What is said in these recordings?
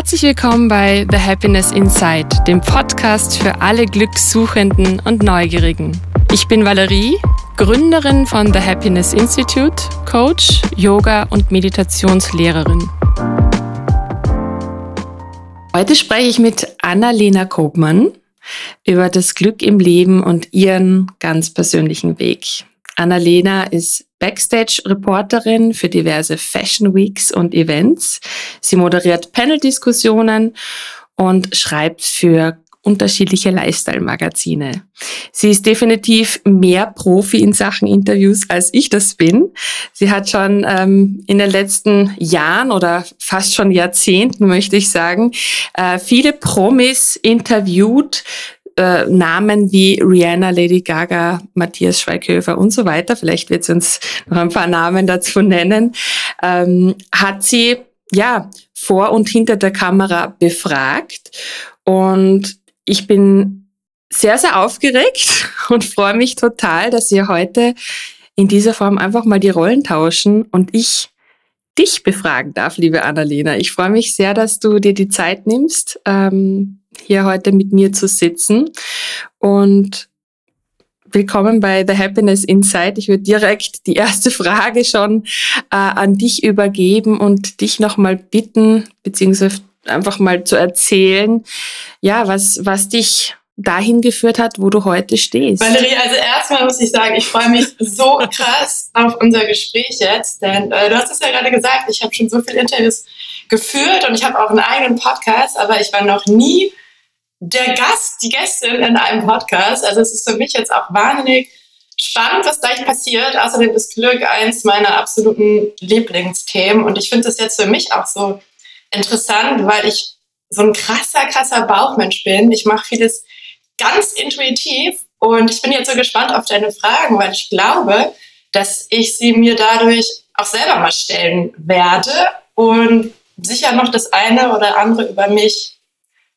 Herzlich willkommen bei The Happiness Inside, dem Podcast für alle Glückssuchenden und Neugierigen. Ich bin Valerie, Gründerin von The Happiness Institute, Coach, Yoga und Meditationslehrerin. Heute spreche ich mit Annalena Kobmann über das Glück im Leben und ihren ganz persönlichen Weg. Annalena ist Backstage-Reporterin für diverse Fashion Weeks und Events. Sie moderiert Panel-Diskussionen und schreibt für unterschiedliche Lifestyle-Magazine. Sie ist definitiv mehr Profi in Sachen Interviews, als ich das bin. Sie hat schon ähm, in den letzten Jahren oder fast schon Jahrzehnten, möchte ich sagen, äh, viele Promis interviewt, äh, Namen wie Rihanna, Lady Gaga, Matthias Schweighöfer und so weiter, vielleicht wird sie uns noch ein paar Namen dazu nennen, ähm, hat sie ja vor und hinter der Kamera befragt. Und ich bin sehr, sehr aufgeregt und freue mich total, dass wir heute in dieser Form einfach mal die Rollen tauschen und ich dich befragen darf, liebe Annalena. Ich freue mich sehr, dass du dir die Zeit nimmst, ähm, hier heute mit mir zu sitzen. Und willkommen bei The Happiness Insight. Ich würde direkt die erste Frage schon äh, an dich übergeben und dich nochmal bitten, beziehungsweise einfach mal zu erzählen, ja, was, was dich dahin geführt hat, wo du heute stehst. Valerie, also erstmal muss ich sagen, ich freue mich so krass auf unser Gespräch jetzt, denn äh, du hast es ja gerade gesagt, ich habe schon so viele Interviews geführt und ich habe auch einen eigenen Podcast, aber ich war noch nie der Gast, die Gästin in einem Podcast. Also es ist für mich jetzt auch wahnsinnig spannend, was gleich passiert. Außerdem ist Glück eins meiner absoluten Lieblingsthemen. Und ich finde es jetzt für mich auch so interessant, weil ich so ein krasser, krasser Bauchmensch bin. Ich mache vieles ganz intuitiv und ich bin jetzt so gespannt auf deine Fragen, weil ich glaube, dass ich sie mir dadurch auch selber mal stellen werde und sicher noch das eine oder andere über mich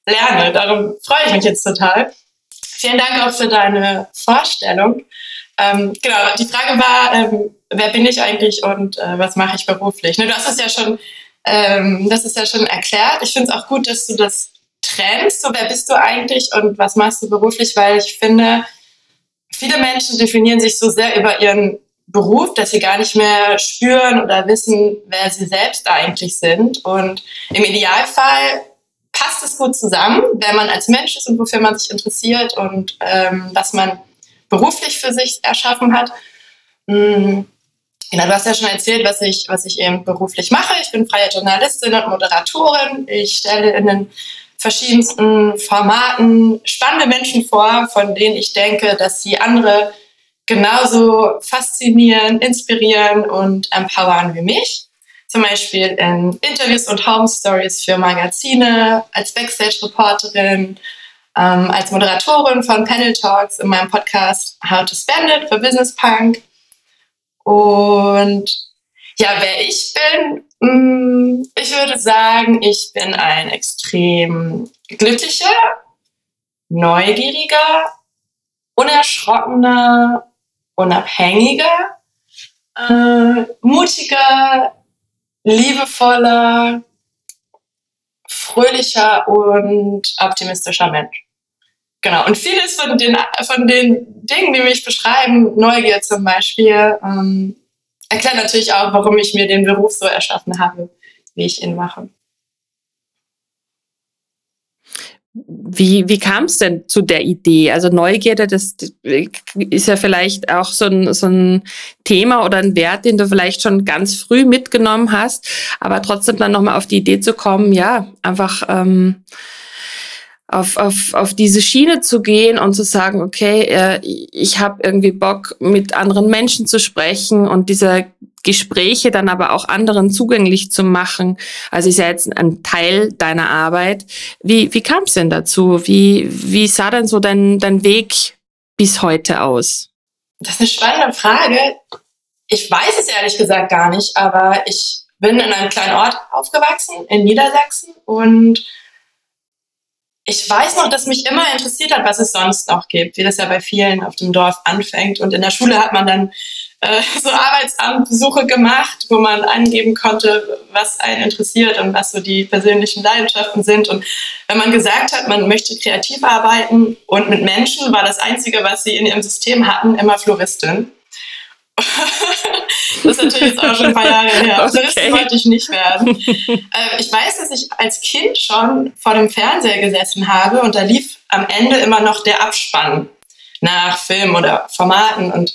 lerne. Darum freue ich mich jetzt total. Vielen Dank auch für deine Vorstellung. Ähm, genau, die Frage war, ähm, wer bin ich eigentlich und äh, was mache ich beruflich? Ne, du hast es ja schon, ähm, das ist ja schon erklärt. Ich finde es auch gut, dass du das trennst. So, wer bist du eigentlich und was machst du beruflich? Weil ich finde, viele Menschen definieren sich so sehr über ihren Beruf, dass sie gar nicht mehr spüren oder wissen, wer sie selbst eigentlich sind. Und im Idealfall passt es gut zusammen, wer man als Mensch ist und wofür man sich interessiert und ähm, was man beruflich für sich erschaffen hat. Mhm. Genau, du hast ja schon erzählt, was ich, was ich eben beruflich mache. Ich bin freie Journalistin und Moderatorin. Ich stelle in den verschiedensten Formaten spannende Menschen vor, von denen ich denke, dass sie andere genauso faszinieren, inspirieren und empowern wie mich zum Beispiel in Interviews und Home Stories für Magazine, als Backstage-Reporterin, ähm, als Moderatorin von Panel Talks in meinem Podcast How to Spend It für Business Punk. Und ja, wer ich bin, mm, ich würde sagen, ich bin ein extrem glücklicher, neugieriger, unerschrockener, unabhängiger, äh, mutiger, liebevoller, fröhlicher und optimistischer Mensch. Genau. Und vieles von den, von den Dingen, die mich beschreiben, Neugier zum Beispiel, ähm, erklärt natürlich auch, warum ich mir den Beruf so erschaffen habe, wie ich ihn mache. Wie, wie kam es denn zu der Idee? Also Neugierde, das ist ja vielleicht auch so ein, so ein Thema oder ein Wert, den du vielleicht schon ganz früh mitgenommen hast, aber trotzdem dann nochmal auf die Idee zu kommen, ja, einfach ähm, auf, auf, auf diese Schiene zu gehen und zu sagen, okay, äh, ich habe irgendwie Bock, mit anderen Menschen zu sprechen und diese Gespräche dann aber auch anderen zugänglich zu machen. Also ist ja jetzt ein Teil deiner Arbeit. Wie, wie kam es denn dazu? Wie, wie sah denn so dein, dein Weg bis heute aus? Das ist eine spannende Frage. Ich weiß es ehrlich gesagt gar nicht, aber ich bin in einem kleinen Ort aufgewachsen, in Niedersachsen und ich weiß noch, dass mich immer interessiert hat, was es sonst noch gibt, wie das ja bei vielen auf dem Dorf anfängt. Und in der Schule hat man dann äh, so Arbeitsamtbesuche gemacht, wo man angeben konnte, was einen interessiert und was so die persönlichen Leidenschaften sind. Und wenn man gesagt hat, man möchte kreativ arbeiten und mit Menschen, war das Einzige, was sie in ihrem System hatten, immer Floristin. Das ist natürlich jetzt auch schon ein paar Jahre her. Okay. wollte ich nicht werden. äh, ich weiß, dass ich als Kind schon vor dem Fernseher gesessen habe und da lief am Ende immer noch der Abspann nach Filmen oder Formaten. Und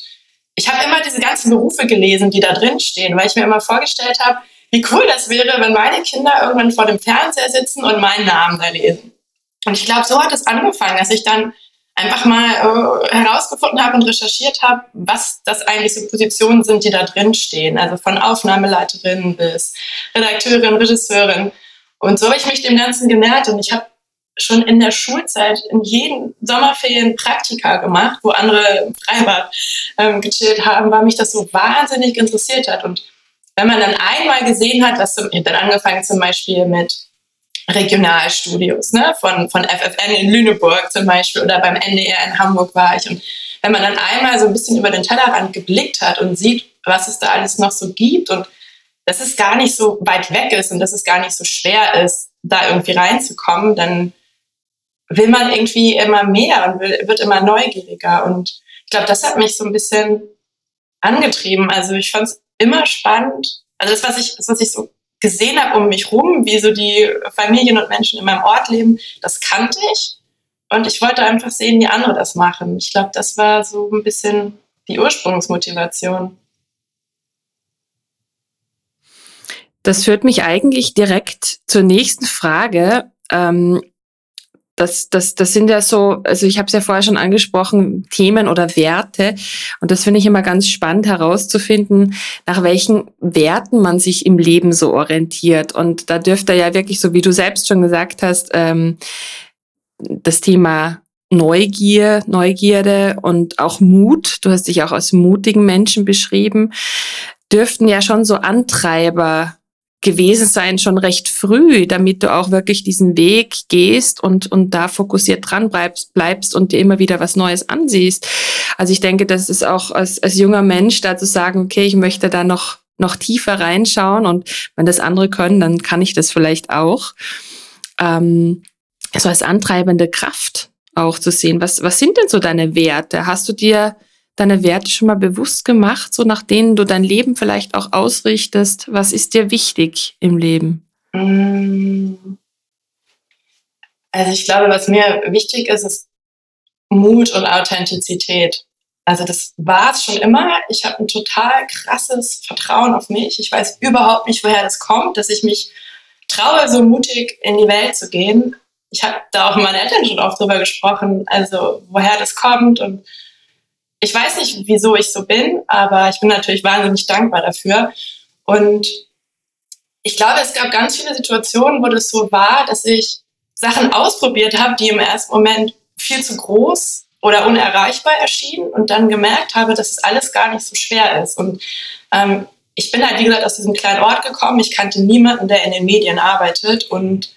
ich habe immer diese ganzen Berufe gelesen, die da drin stehen, weil ich mir immer vorgestellt habe, wie cool das wäre, wenn meine Kinder irgendwann vor dem Fernseher sitzen und meinen Namen da lesen. Und ich glaube, so hat es angefangen, dass ich dann einfach mal äh, herausgefunden habe und recherchiert habe, was das eigentlich so Positionen sind, die da drin stehen. Also von Aufnahmeleiterin bis Redakteurin, Regisseurin. Und so habe ich mich dem Ganzen genährt und ich habe schon in der Schulzeit in jeden Sommerferien Praktika gemacht, wo andere im Freibad ähm, gechillt haben, weil mich das so wahnsinnig interessiert hat. Und wenn man dann einmal gesehen hat, dass dann angefangen zum Beispiel mit Regionalstudios, ne? von, von FFN in Lüneburg zum Beispiel oder beim NDR in Hamburg war ich. Und wenn man dann einmal so ein bisschen über den Tellerrand geblickt hat und sieht, was es da alles noch so gibt und dass es gar nicht so weit weg ist und dass es gar nicht so schwer ist, da irgendwie reinzukommen, dann will man irgendwie immer mehr und will, wird immer neugieriger. Und ich glaube, das hat mich so ein bisschen angetrieben. Also ich fand es immer spannend. Also das, was ich, das, was ich so gesehen habe um mich rum, wie so die Familien und Menschen in meinem Ort leben, das kannte ich. Und ich wollte einfach sehen, wie andere das machen. Ich glaube, das war so ein bisschen die Ursprungsmotivation. Das führt mich eigentlich direkt zur nächsten Frage. Ähm, das, das, das sind ja so, also ich habe es ja vorher schon angesprochen, Themen oder Werte. Und das finde ich immer ganz spannend herauszufinden, nach welchen Werten man sich im Leben so orientiert. Und da dürfte ja wirklich, so wie du selbst schon gesagt hast, ähm, das Thema Neugier, Neugierde und auch Mut, du hast dich auch als mutigen Menschen beschrieben, dürften ja schon so Antreiber gewesen sein, schon recht früh, damit du auch wirklich diesen Weg gehst und, und da fokussiert dran bleibst, bleibst und dir immer wieder was Neues ansiehst. Also ich denke, das ist auch als, als junger Mensch da zu sagen, okay, ich möchte da noch, noch tiefer reinschauen und wenn das andere können, dann kann ich das vielleicht auch. Ähm, so als antreibende Kraft auch zu sehen. Was, was sind denn so deine Werte? Hast du dir deine Werte schon mal bewusst gemacht, so nach denen du dein Leben vielleicht auch ausrichtest? Was ist dir wichtig im Leben? Mm. Also ich glaube, was mir wichtig ist, ist Mut und Authentizität. Also das war es schon immer. Ich habe ein total krasses Vertrauen auf mich. Ich weiß überhaupt nicht, woher das kommt, dass ich mich traue, so mutig in die Welt zu gehen. Ich habe da auch mit meinen Eltern schon oft drüber gesprochen, also woher das kommt und ich weiß nicht, wieso ich so bin, aber ich bin natürlich wahnsinnig dankbar dafür. Und ich glaube, es gab ganz viele Situationen, wo das so war, dass ich Sachen ausprobiert habe, die im ersten Moment viel zu groß oder unerreichbar erschienen und dann gemerkt habe, dass es alles gar nicht so schwer ist. Und ähm, ich bin halt, wie gesagt, aus diesem kleinen Ort gekommen. Ich kannte niemanden, der in den Medien arbeitet und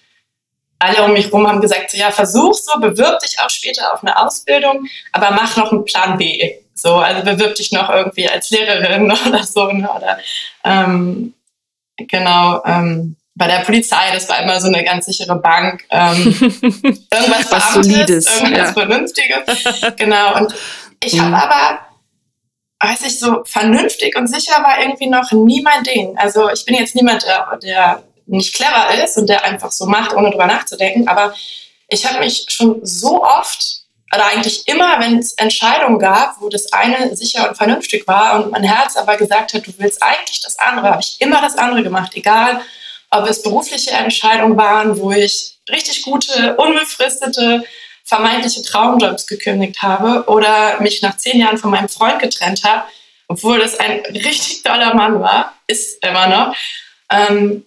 alle um mich herum haben gesagt, so, ja, versuch so, bewirb dich auch später auf eine Ausbildung, aber mach noch einen Plan B. So, also bewirb dich noch irgendwie als Lehrerin oder so, ne, oder ähm, genau, ähm, bei der Polizei, das war immer so eine ganz sichere Bank. Ähm, irgendwas Beamtes, irgendwas ja. Vernünftiges. Genau. Und ich habe mhm. aber, weiß ich, so vernünftig und sicher war irgendwie noch nie mein Ding. Also ich bin jetzt niemand, der, der nicht clever ist und der einfach so macht, ohne drüber nachzudenken. Aber ich habe mich schon so oft oder eigentlich immer, wenn es Entscheidungen gab, wo das eine sicher und vernünftig war und mein Herz aber gesagt hat, du willst eigentlich das andere, habe ich immer das andere gemacht, egal ob es berufliche Entscheidungen waren, wo ich richtig gute, unbefristete, vermeintliche Traumjobs gekündigt habe oder mich nach zehn Jahren von meinem Freund getrennt habe, obwohl das ein richtig toller Mann war, ist immer noch. Ähm,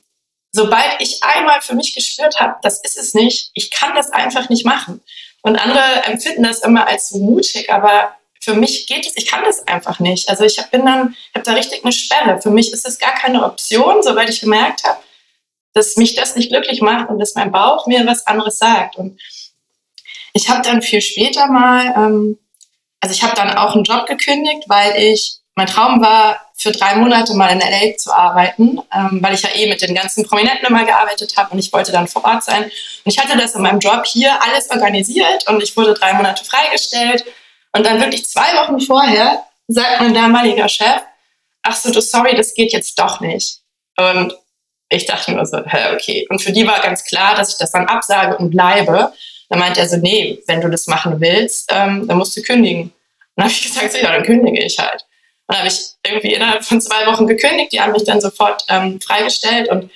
sobald ich einmal für mich gespürt habe, das ist es nicht, ich kann das einfach nicht machen. Und andere empfinden das immer als so mutig, aber für mich geht es, ich kann das einfach nicht. Also ich bin dann, habe da richtig eine Sperre. Für mich ist das gar keine Option, sobald ich gemerkt habe, dass mich das nicht glücklich macht und dass mein Bauch mir was anderes sagt. Und ich habe dann viel später mal, ähm, also ich habe dann auch einen Job gekündigt, weil ich mein Traum war, für drei Monate mal in LA zu arbeiten, ähm, weil ich ja eh mit den ganzen Prominenten immer gearbeitet habe und ich wollte dann vor Ort sein. Und ich hatte das in meinem Job hier alles organisiert und ich wurde drei Monate freigestellt. Und dann wirklich zwei Wochen vorher sagt mein damaliger Chef, ach so, du, sorry, das geht jetzt doch nicht. Und ich dachte nur so, hä, okay. Und für die war ganz klar, dass ich das dann absage und bleibe. Dann meinte er so, nee, wenn du das machen willst, ähm, dann musst du kündigen. Und dann habe ich gesagt, so, ja, dann kündige ich halt. Dann habe ich irgendwie innerhalb von zwei Wochen gekündigt. Die haben mich dann sofort ähm, freigestellt und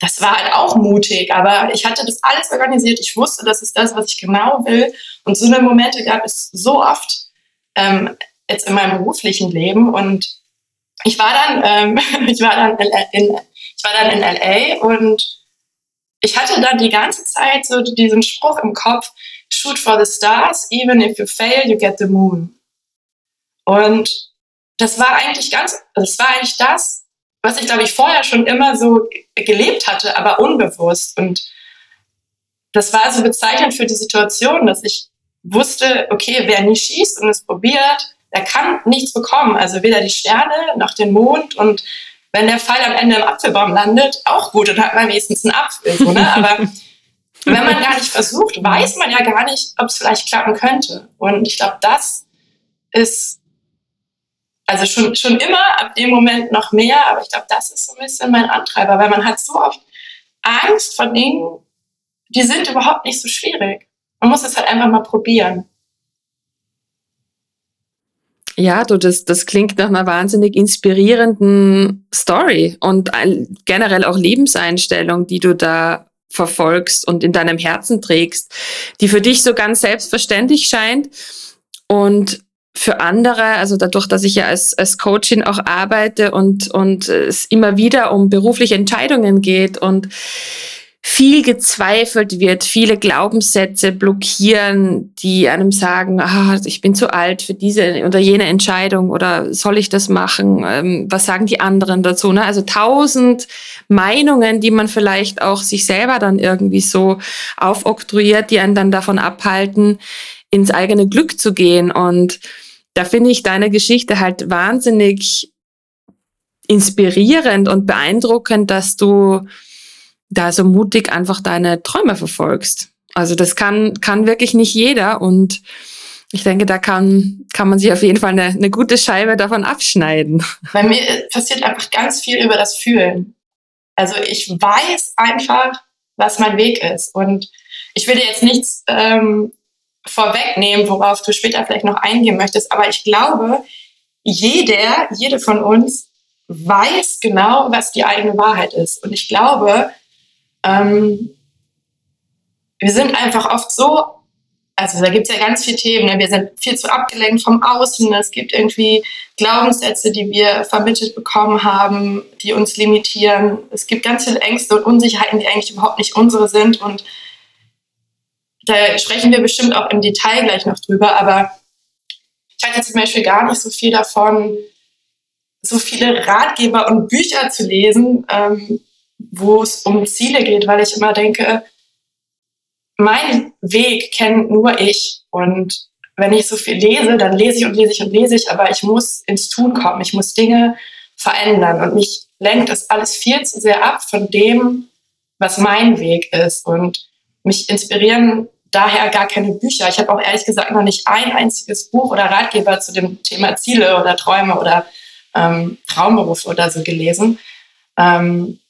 das war halt auch mutig, aber ich hatte das alles organisiert. Ich wusste, das ist das, was ich genau will. Und so eine Momente gab es so oft ähm, jetzt in meinem beruflichen Leben. Und ich war dann, ähm, ich war dann in, ich war dann in LA und ich hatte dann die ganze Zeit so diesen Spruch im Kopf: Shoot for the stars, even if you fail, you get the moon. Und das war eigentlich ganz, das war eigentlich das, was ich glaube ich vorher schon immer so gelebt hatte, aber unbewusst. Und das war so bezeichnend für die Situation, dass ich wusste, okay, wer nie schießt und es probiert, der kann nichts bekommen. Also weder die Sterne noch den Mond und wenn der Pfeil am Ende im Apfelbaum landet, auch gut, dann hat man wenigstens einen Apfel. So, ne? Aber wenn man gar nicht versucht, weiß man ja gar nicht, ob es vielleicht klappen könnte. Und ich glaube, das ist also schon, schon immer, ab dem Moment noch mehr, aber ich glaube, das ist so ein bisschen mein Antreiber, weil man hat so oft Angst vor Dingen, die sind überhaupt nicht so schwierig. Man muss es halt einfach mal probieren. Ja, du, das, das klingt nach einer wahnsinnig inspirierenden Story und generell auch Lebenseinstellung, die du da verfolgst und in deinem Herzen trägst, die für dich so ganz selbstverständlich scheint. Und für andere, also dadurch, dass ich ja als, als Coachin auch arbeite und, und es immer wieder um berufliche Entscheidungen geht und viel gezweifelt wird, viele Glaubenssätze blockieren, die einem sagen, ah, ich bin zu alt für diese oder jene Entscheidung oder soll ich das machen? Ähm, was sagen die anderen dazu? Ne? Also tausend Meinungen, die man vielleicht auch sich selber dann irgendwie so aufoktroyiert, die einen dann davon abhalten, ins eigene Glück zu gehen. Und da finde ich deine Geschichte halt wahnsinnig inspirierend und beeindruckend, dass du da so mutig einfach deine Träume verfolgst. Also das kann, kann wirklich nicht jeder und ich denke, da kann, kann man sich auf jeden Fall eine, eine gute Scheibe davon abschneiden. Bei mir passiert einfach ganz viel über das Fühlen. Also ich weiß einfach, was mein Weg ist. Und ich will dir jetzt nichts ähm, vorwegnehmen, worauf du später vielleicht noch eingehen möchtest. Aber ich glaube, jeder, jede von uns weiß genau, was die eigene Wahrheit ist. Und ich glaube, ähm, wir sind einfach oft so, also da gibt es ja ganz viele Themen, ne? wir sind viel zu abgelenkt vom Außen, es gibt irgendwie Glaubenssätze, die wir vermittelt bekommen haben, die uns limitieren. Es gibt ganz viele Ängste und Unsicherheiten, die eigentlich überhaupt nicht unsere sind und da sprechen wir bestimmt auch im Detail gleich noch drüber, aber ich hatte zum Beispiel gar nicht so viel davon, so viele Ratgeber und Bücher zu lesen, ähm, wo es um Ziele geht, weil ich immer denke, mein Weg kennt nur ich. Und wenn ich so viel lese, dann lese ich und lese ich und lese ich, aber ich muss ins Tun kommen, ich muss Dinge verändern. Und mich lenkt das alles viel zu sehr ab von dem, was mein Weg ist. Und mich inspirieren daher gar keine Bücher. Ich habe auch ehrlich gesagt noch nicht ein einziges Buch oder Ratgeber zu dem Thema Ziele oder Träume oder ähm, Traumberufe oder so gelesen. Ähm,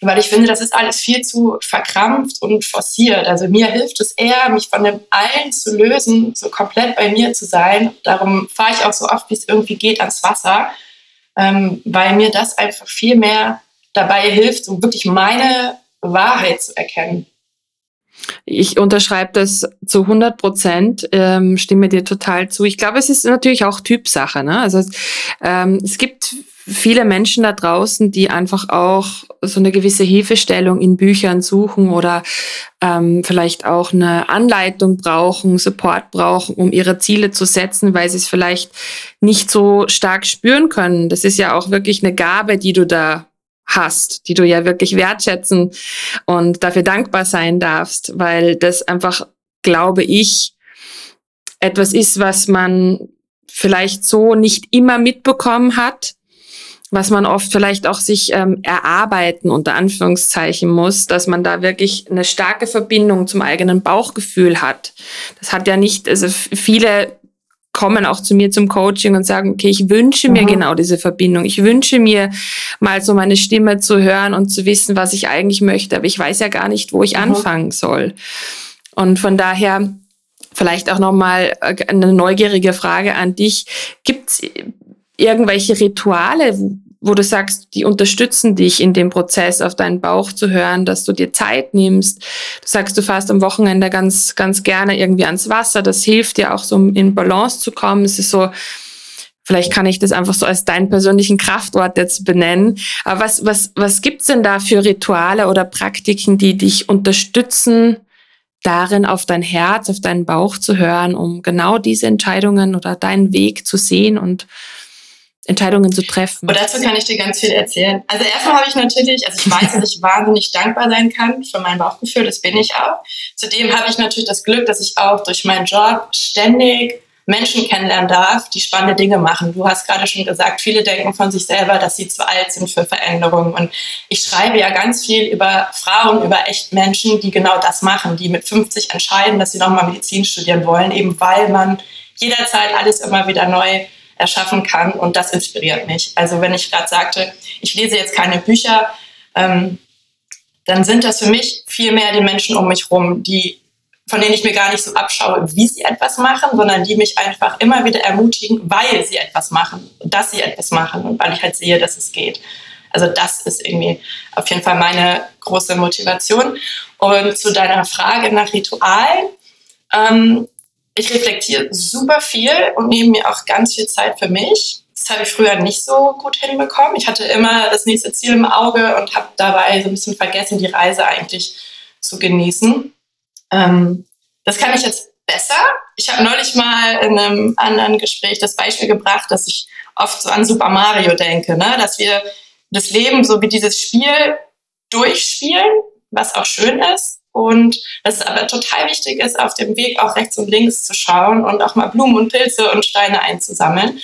weil ich finde, das ist alles viel zu verkrampft und forciert. Also mir hilft es eher, mich von dem allen zu lösen, so komplett bei mir zu sein. Darum fahre ich auch so oft, wie es irgendwie geht, ans Wasser, ähm, weil mir das einfach viel mehr dabei hilft, so wirklich meine Wahrheit zu erkennen. Ich unterschreibe das zu 100 Prozent, ähm, stimme dir total zu. Ich glaube, es ist natürlich auch Typsache. Ne? Also ähm, es gibt viele Menschen da draußen, die einfach auch so eine gewisse Hilfestellung in Büchern suchen oder ähm, vielleicht auch eine Anleitung brauchen, Support brauchen, um ihre Ziele zu setzen, weil sie es vielleicht nicht so stark spüren können. Das ist ja auch wirklich eine Gabe, die du da hast, die du ja wirklich wertschätzen und dafür dankbar sein darfst, weil das einfach, glaube ich, etwas ist, was man vielleicht so nicht immer mitbekommen hat, was man oft vielleicht auch sich ähm, erarbeiten unter Anführungszeichen muss, dass man da wirklich eine starke Verbindung zum eigenen Bauchgefühl hat. Das hat ja nicht, also viele kommen auch zu mir zum Coaching und sagen, okay, ich wünsche mir mhm. genau diese Verbindung. Ich wünsche mir mal so meine Stimme zu hören und zu wissen, was ich eigentlich möchte, aber ich weiß ja gar nicht, wo ich mhm. anfangen soll. Und von daher vielleicht auch nochmal äh, eine neugierige Frage an dich. Gibt es irgendwelche Rituale, wo du sagst, die unterstützen dich in dem Prozess, auf deinen Bauch zu hören, dass du dir Zeit nimmst. Du sagst, du fährst am Wochenende ganz, ganz gerne irgendwie ans Wasser. Das hilft dir auch so, in Balance zu kommen. Es ist so, vielleicht kann ich das einfach so als deinen persönlichen Kraftort jetzt benennen. Aber was, was, was gibt's denn da für Rituale oder Praktiken, die dich unterstützen, darin auf dein Herz, auf deinen Bauch zu hören, um genau diese Entscheidungen oder deinen Weg zu sehen und Entscheidungen zu treffen? Und dazu kann ich dir ganz viel erzählen. Also erstmal habe ich natürlich, also ich weiß, dass ich wahnsinnig dankbar sein kann für mein Bauchgefühl, das bin ich auch. Zudem habe ich natürlich das Glück, dass ich auch durch meinen Job ständig Menschen kennenlernen darf, die spannende Dinge machen. Du hast gerade schon gesagt, viele denken von sich selber, dass sie zu alt sind für Veränderungen. Und ich schreibe ja ganz viel über Frauen, über echt Menschen, die genau das machen, die mit 50 entscheiden, dass sie nochmal Medizin studieren wollen, eben weil man jederzeit alles immer wieder neu erschaffen kann. Und das inspiriert mich. Also wenn ich gerade sagte, ich lese jetzt keine Bücher, ähm, dann sind das für mich viel mehr die Menschen um mich rum, die von denen ich mir gar nicht so abschaue, wie sie etwas machen, sondern die mich einfach immer wieder ermutigen, weil sie etwas machen, dass sie etwas machen und weil ich halt sehe, dass es geht. Also das ist irgendwie auf jeden Fall meine große Motivation. Und zu deiner Frage nach Ritualen. Ähm, ich reflektiere super viel und nehme mir auch ganz viel Zeit für mich. Das habe ich früher nicht so gut hinbekommen. Ich hatte immer das nächste Ziel im Auge und habe dabei so ein bisschen vergessen, die Reise eigentlich zu genießen. Ähm, das kann ich jetzt besser. Ich habe neulich mal in einem anderen Gespräch das Beispiel gebracht, dass ich oft so an Super Mario denke, ne? dass wir das Leben so wie dieses Spiel durchspielen, was auch schön ist, und es aber total wichtig ist, auf dem Weg auch rechts und links zu schauen und auch mal Blumen und Pilze und Steine einzusammeln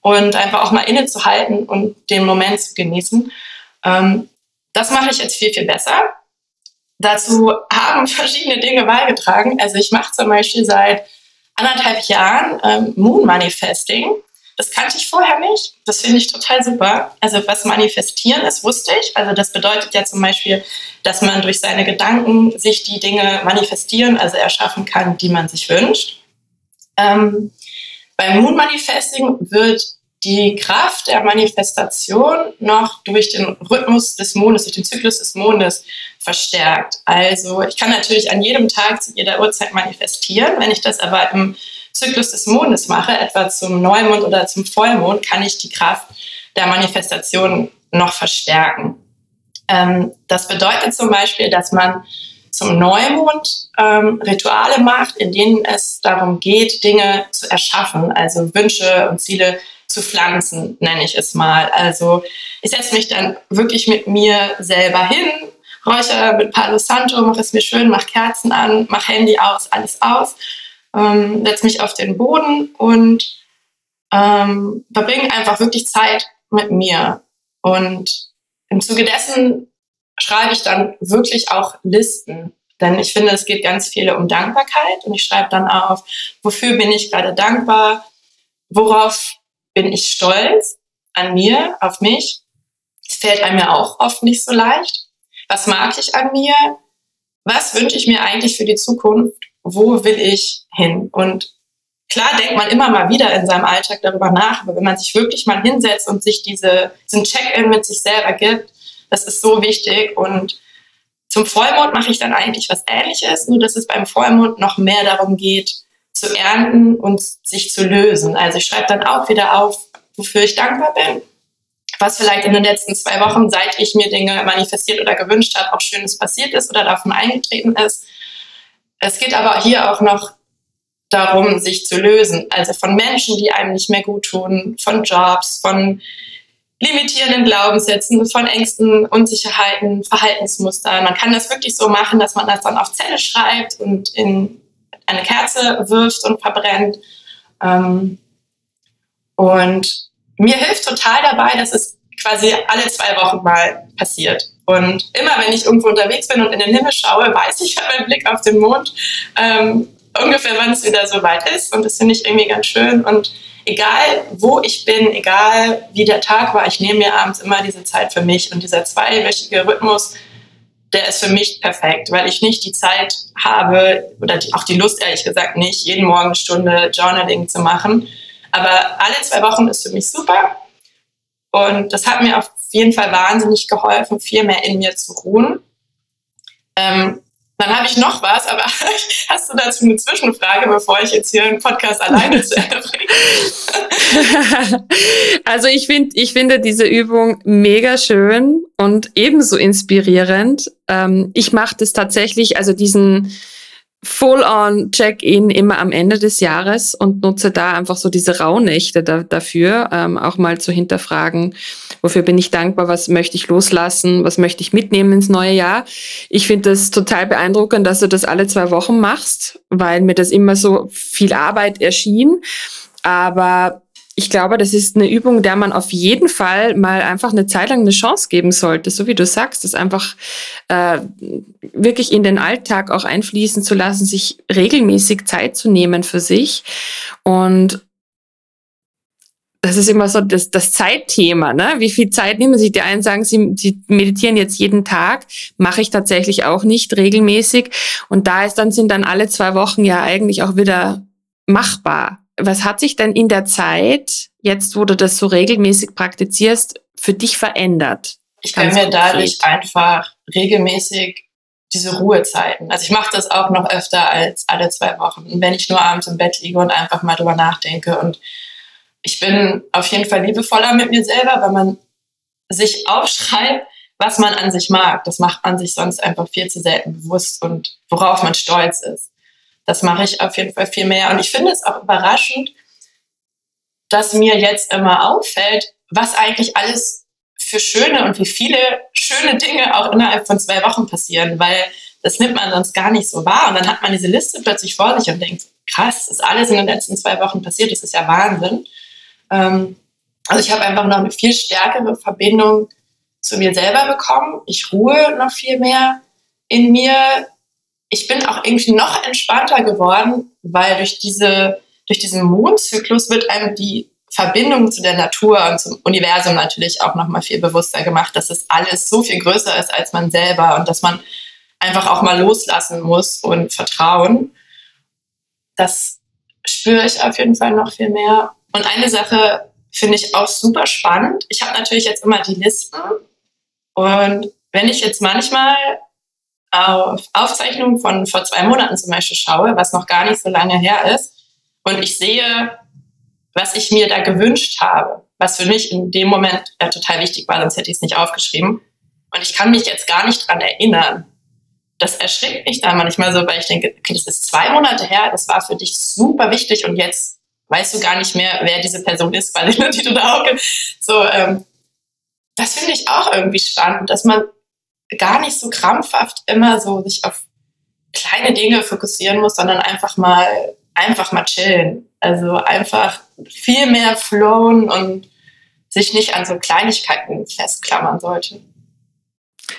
und einfach auch mal innezuhalten und den Moment zu genießen. Ähm, das mache ich jetzt viel, viel besser. Dazu haben verschiedene Dinge beigetragen. Also ich mache zum Beispiel seit anderthalb Jahren ähm, Moon Manifesting. Das kannte ich vorher nicht. Das finde ich total super. Also was manifestieren ist, wusste ich. Also das bedeutet ja zum Beispiel, dass man durch seine Gedanken sich die Dinge manifestieren, also erschaffen kann, die man sich wünscht. Ähm, beim Moon Manifesting wird die Kraft der Manifestation noch durch den Rhythmus des Mondes, durch den Zyklus des Mondes verstärkt. Also ich kann natürlich an jedem Tag zu jeder Uhrzeit manifestieren. Wenn ich das aber im Zyklus des Mondes mache, etwa zum Neumond oder zum Vollmond, kann ich die Kraft der Manifestation noch verstärken. Ähm, das bedeutet zum Beispiel, dass man zum Neumond ähm, Rituale macht, in denen es darum geht, Dinge zu erschaffen, also Wünsche und Ziele zu pflanzen, nenne ich es mal. Also ich setze mich dann wirklich mit mir selber hin, räuchere mit Palo Santo, mache es mir schön, mache Kerzen an, mache Handy aus, alles aus ähm, setze mich auf den Boden und ähm, verbringe einfach wirklich Zeit mit mir. Und im Zuge dessen schreibe ich dann wirklich auch Listen. Denn ich finde, es geht ganz viel um Dankbarkeit und ich schreibe dann auf, wofür bin ich gerade dankbar, worauf bin ich stolz an mir, auf mich. Das fällt einem ja auch oft nicht so leicht. Was mag ich an mir? Was wünsche ich mir eigentlich für die Zukunft? Wo will ich hin? Und klar denkt man immer mal wieder in seinem Alltag darüber nach, aber wenn man sich wirklich mal hinsetzt und sich diese, diesen Check-in mit sich selber gibt, das ist so wichtig. Und zum Vollmond mache ich dann eigentlich was Ähnliches, nur dass es beim Vollmond noch mehr darum geht, zu ernten und sich zu lösen. Also ich schreibe dann auch wieder auf, wofür ich dankbar bin, was vielleicht in den letzten zwei Wochen, seit ich mir Dinge manifestiert oder gewünscht habe, auch Schönes passiert ist oder davon eingetreten ist. Es geht aber hier auch noch darum, sich zu lösen. Also von Menschen, die einem nicht mehr gut tun, von Jobs, von limitierenden Glaubenssätzen, von Ängsten, Unsicherheiten, Verhaltensmustern. Man kann das wirklich so machen, dass man das dann auf Zelle schreibt und in eine Kerze wirft und verbrennt. Ähm, Und mir hilft total dabei, dass es quasi alle zwei Wochen mal passiert. Und immer wenn ich irgendwo unterwegs bin und in den Himmel schaue, weiß ich, ich habe einen Blick auf den Mond, ähm, ungefähr wann es wieder so weit ist. Und das finde ich irgendwie ganz schön. Und egal wo ich bin, egal wie der Tag war, ich nehme mir abends immer diese Zeit für mich. Und dieser zweiwöchige Rhythmus, der ist für mich perfekt, weil ich nicht die Zeit habe oder die, auch die Lust, ehrlich gesagt, nicht, jeden Morgen eine Stunde Journaling zu machen. Aber alle zwei Wochen ist für mich super. Und das hat mir auf jeden Fall wahnsinnig geholfen, viel mehr in mir zu ruhen. Ähm, dann habe ich noch was, aber hast du dazu eine Zwischenfrage, bevor ich jetzt hier einen Podcast alleine zu also ich finde, ich finde diese Übung mega schön und ebenso inspirierend. Ähm, ich mache das tatsächlich, also diesen Full-on-Check-in immer am Ende des Jahres und nutze da einfach so diese Rauhnächte da, dafür, ähm, auch mal zu hinterfragen, wofür bin ich dankbar, was möchte ich loslassen, was möchte ich mitnehmen ins neue Jahr. Ich finde das total beeindruckend, dass du das alle zwei Wochen machst, weil mir das immer so viel Arbeit erschien. Aber ich glaube, das ist eine Übung, der man auf jeden Fall mal einfach eine Zeit lang eine Chance geben sollte, so wie du sagst, das einfach äh, wirklich in den Alltag auch einfließen zu lassen, sich regelmäßig Zeit zu nehmen für sich und das ist immer so das, das Zeitthema, ne? Wie viel Zeit nehmen sich? Die einen sagen, sie, sie meditieren jetzt jeden Tag, mache ich tatsächlich auch nicht regelmäßig. Und da ist dann sind dann alle zwei Wochen ja eigentlich auch wieder machbar. Was hat sich denn in der Zeit, jetzt wo du das so regelmäßig praktizierst, für dich verändert? Ich kann mir dadurch einfach regelmäßig diese Ruhezeiten. Also ich mache das auch noch öfter als alle zwei Wochen. Und wenn ich nur abends im Bett liege und einfach mal drüber nachdenke. Und ich bin auf jeden Fall liebevoller mit mir selber, weil man sich aufschreibt, was man an sich mag. Das macht man sich sonst einfach viel zu selten bewusst und worauf man stolz ist. Das mache ich auf jeden Fall viel mehr. Und ich finde es auch überraschend, dass mir jetzt immer auffällt, was eigentlich alles für schöne und wie viele schöne Dinge auch innerhalb von zwei Wochen passieren, weil das nimmt man sonst gar nicht so wahr. Und dann hat man diese Liste plötzlich vor sich und denkt, krass, ist alles in den letzten zwei Wochen passiert, das ist ja Wahnsinn. Ähm, also ich habe einfach noch eine viel stärkere Verbindung zu mir selber bekommen. Ich ruhe noch viel mehr in mir ich bin auch irgendwie noch entspannter geworden, weil durch diese, durch diesen Mondzyklus wird einem die Verbindung zu der Natur und zum Universum natürlich auch nochmal viel bewusster gemacht, dass es alles so viel größer ist als man selber und dass man einfach auch mal loslassen muss und vertrauen. Das spüre ich auf jeden Fall noch viel mehr. Und eine Sache finde ich auch super spannend. Ich habe natürlich jetzt immer die Listen und wenn ich jetzt manchmal auf Aufzeichnungen von vor zwei Monaten zum Beispiel schaue, was noch gar nicht so lange her ist, und ich sehe, was ich mir da gewünscht habe, was für mich in dem Moment äh, total wichtig war, sonst hätte ich es nicht aufgeschrieben. Und ich kann mich jetzt gar nicht dran erinnern. Das erschrickt mich dann manchmal so, weil ich denke, okay, das ist zwei Monate her, das war für dich super wichtig und jetzt weißt du gar nicht mehr, wer diese Person ist, weil die du da auch so. Ähm, das finde ich auch irgendwie spannend, dass man gar nicht so krampfhaft immer so sich auf kleine Dinge fokussieren muss, sondern einfach mal, einfach mal chillen. Also einfach viel mehr flowen und sich nicht an so Kleinigkeiten festklammern sollte.